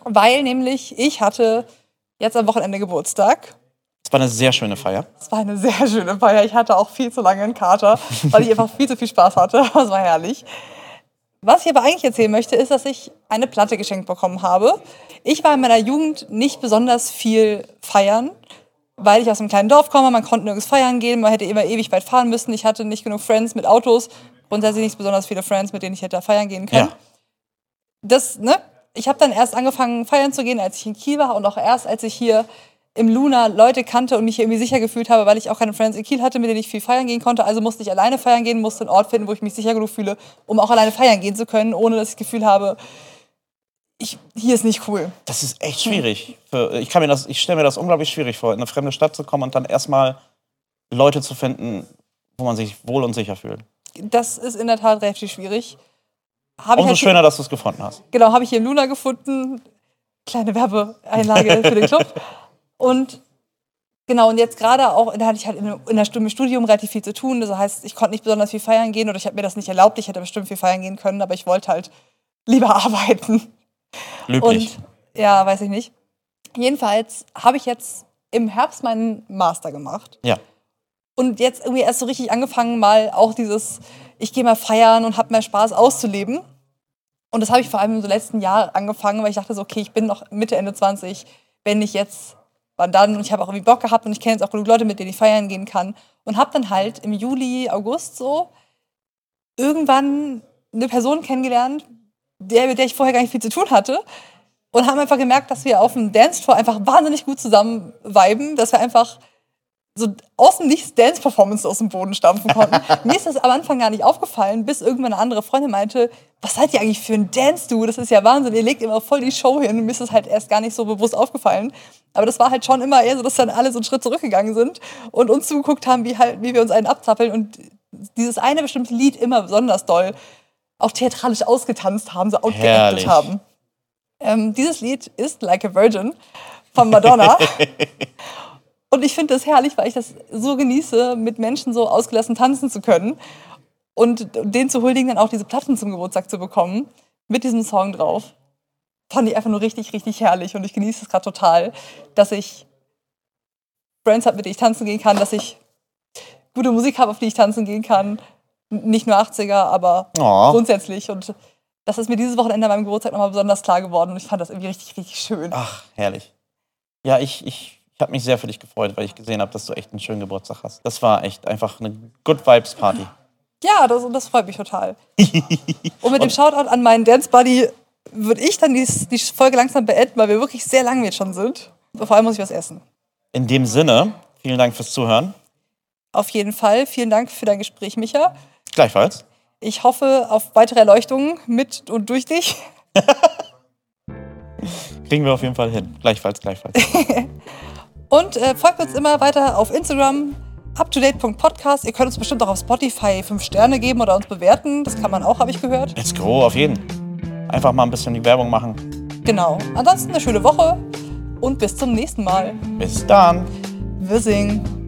Weil nämlich ich hatte jetzt am Wochenende Geburtstag. Es war eine sehr schöne Feier. Es war eine sehr schöne Feier. Ich hatte auch viel zu lange einen Kater, weil ich einfach viel zu viel Spaß hatte. (laughs) Es war herrlich. Was ich aber eigentlich erzählen möchte, ist, dass ich eine Platte geschenkt bekommen habe. Ich war in meiner Jugend nicht besonders viel feiern, weil ich aus einem kleinen Dorf komme. Man konnte nirgends feiern gehen, man hätte immer ewig weit fahren müssen. Ich hatte nicht genug Friends mit Autos. Grundsätzlich nicht besonders viele Friends, mit denen ich hätte feiern gehen können. Ja. Das, ne? Ich habe dann erst angefangen, feiern zu gehen, als ich in Kiel war und auch erst, als ich hier im Luna Leute kannte und mich hier irgendwie sicher gefühlt habe, weil ich auch keine Friends in Kiel hatte, mit denen ich viel feiern gehen konnte. Also musste ich alleine feiern gehen, musste einen Ort finden, wo ich mich sicher genug fühle, um auch alleine feiern gehen zu können, ohne dass ich das Gefühl habe, ich, hier ist nicht cool. Das ist echt schwierig. Für, ich kann mir das, ich stelle mir das unglaublich schwierig vor, in eine fremde Stadt zu kommen und dann erstmal Leute zu finden, wo man sich wohl und sicher fühlt. Das ist in der Tat relativ schwierig. Hab Umso halt hier- schöner, dass du es gefunden hast. Genau, habe ich hier im Luna gefunden. Kleine Werbeeinlage (laughs) für den Club. Und genau, und jetzt gerade auch, da hatte ich halt in, in der Stunde Studium relativ viel zu tun. Das heißt, ich konnte nicht besonders viel feiern gehen oder ich habe mir das nicht erlaubt. Ich hätte bestimmt viel feiern gehen können, aber ich wollte halt lieber (laughs) arbeiten. Löblich. Und ja, weiß ich nicht. Jedenfalls habe ich jetzt im Herbst meinen Master gemacht. ja. Und jetzt irgendwie erst so richtig angefangen, mal auch dieses, ich gehe mal feiern und habe mehr Spaß auszuleben. Und das habe ich vor allem im so letzten Jahr angefangen, weil ich dachte so, okay, ich bin noch Mitte, Ende 20, wenn nicht jetzt, wann dann? Und ich habe auch irgendwie Bock gehabt und ich kenne jetzt auch genug Leute, mit denen ich feiern gehen kann. Und habe dann halt im Juli, August so irgendwann eine Person kennengelernt, der, mit der ich vorher gar nicht viel zu tun hatte. Und haben einfach gemerkt, dass wir auf dem Dancefloor einfach wahnsinnig gut zusammen viben, dass wir einfach so aus dem Nichts Dance-Performance aus dem Boden stampfen konnten. (laughs) Mir ist das am Anfang gar nicht aufgefallen, bis irgendwann eine andere Freundin meinte, was seid ihr eigentlich für ein Dance-Du? Das ist ja Wahnsinn, ihr legt immer voll die Show hin. Und mir ist das halt erst gar nicht so bewusst aufgefallen. Aber das war halt schon immer eher so, dass dann alle so einen Schritt zurückgegangen sind und uns zugeguckt haben, wie, halt, wie wir uns einen abzappeln und dieses eine bestimmte Lied immer besonders doll auch theatralisch ausgetanzt haben, so outgeactet haben. Ähm, dieses Lied ist Like a Virgin von Madonna. (laughs) Und ich finde das herrlich, weil ich das so genieße, mit Menschen so ausgelassen tanzen zu können und denen zu huldigen, dann auch diese Platten zum Geburtstag zu bekommen, mit diesem Song drauf. Fand ich einfach nur richtig, richtig herrlich und ich genieße es gerade total, dass ich Friends habe, mit denen ich tanzen gehen kann, dass ich gute Musik habe, auf die ich tanzen gehen kann. Nicht nur 80er, aber Oh. grundsätzlich. Und das ist mir dieses Wochenende an meinem Geburtstag nochmal besonders klar geworden und ich fand das irgendwie richtig, richtig schön. Ach, herrlich. Ja, ich, ich, ich habe mich sehr für dich gefreut, weil ich gesehen habe, dass du echt einen schönen Geburtstag hast. Das war echt einfach eine Good Vibes Party. Ja, das, das freut mich total. (laughs) Und mit dem Shoutout an meinen Dance Buddy würde ich dann die, die Folge langsam beenden, weil wir wirklich sehr lang jetzt schon sind. Vor allem muss ich was essen. In dem Sinne, vielen Dank fürs Zuhören. Auf jeden Fall. Vielen Dank für dein Gespräch, Micha. Gleichfalls. Ich hoffe auf weitere Erleuchtungen mit und durch dich. (laughs) Kriegen wir auf jeden Fall hin. Gleichfalls, gleichfalls. (laughs) Und äh, folgt uns immer weiter auf Instagram, uptodate.podcast. Ihr könnt uns bestimmt auch auf Spotify 5 Sterne geben oder uns bewerten. Das kann man auch, habe ich gehört. Let's go, auf jeden. Einfach mal ein bisschen die Werbung machen. Genau. Ansonsten eine schöne Woche und bis zum nächsten Mal. Bis dann. Wir singen.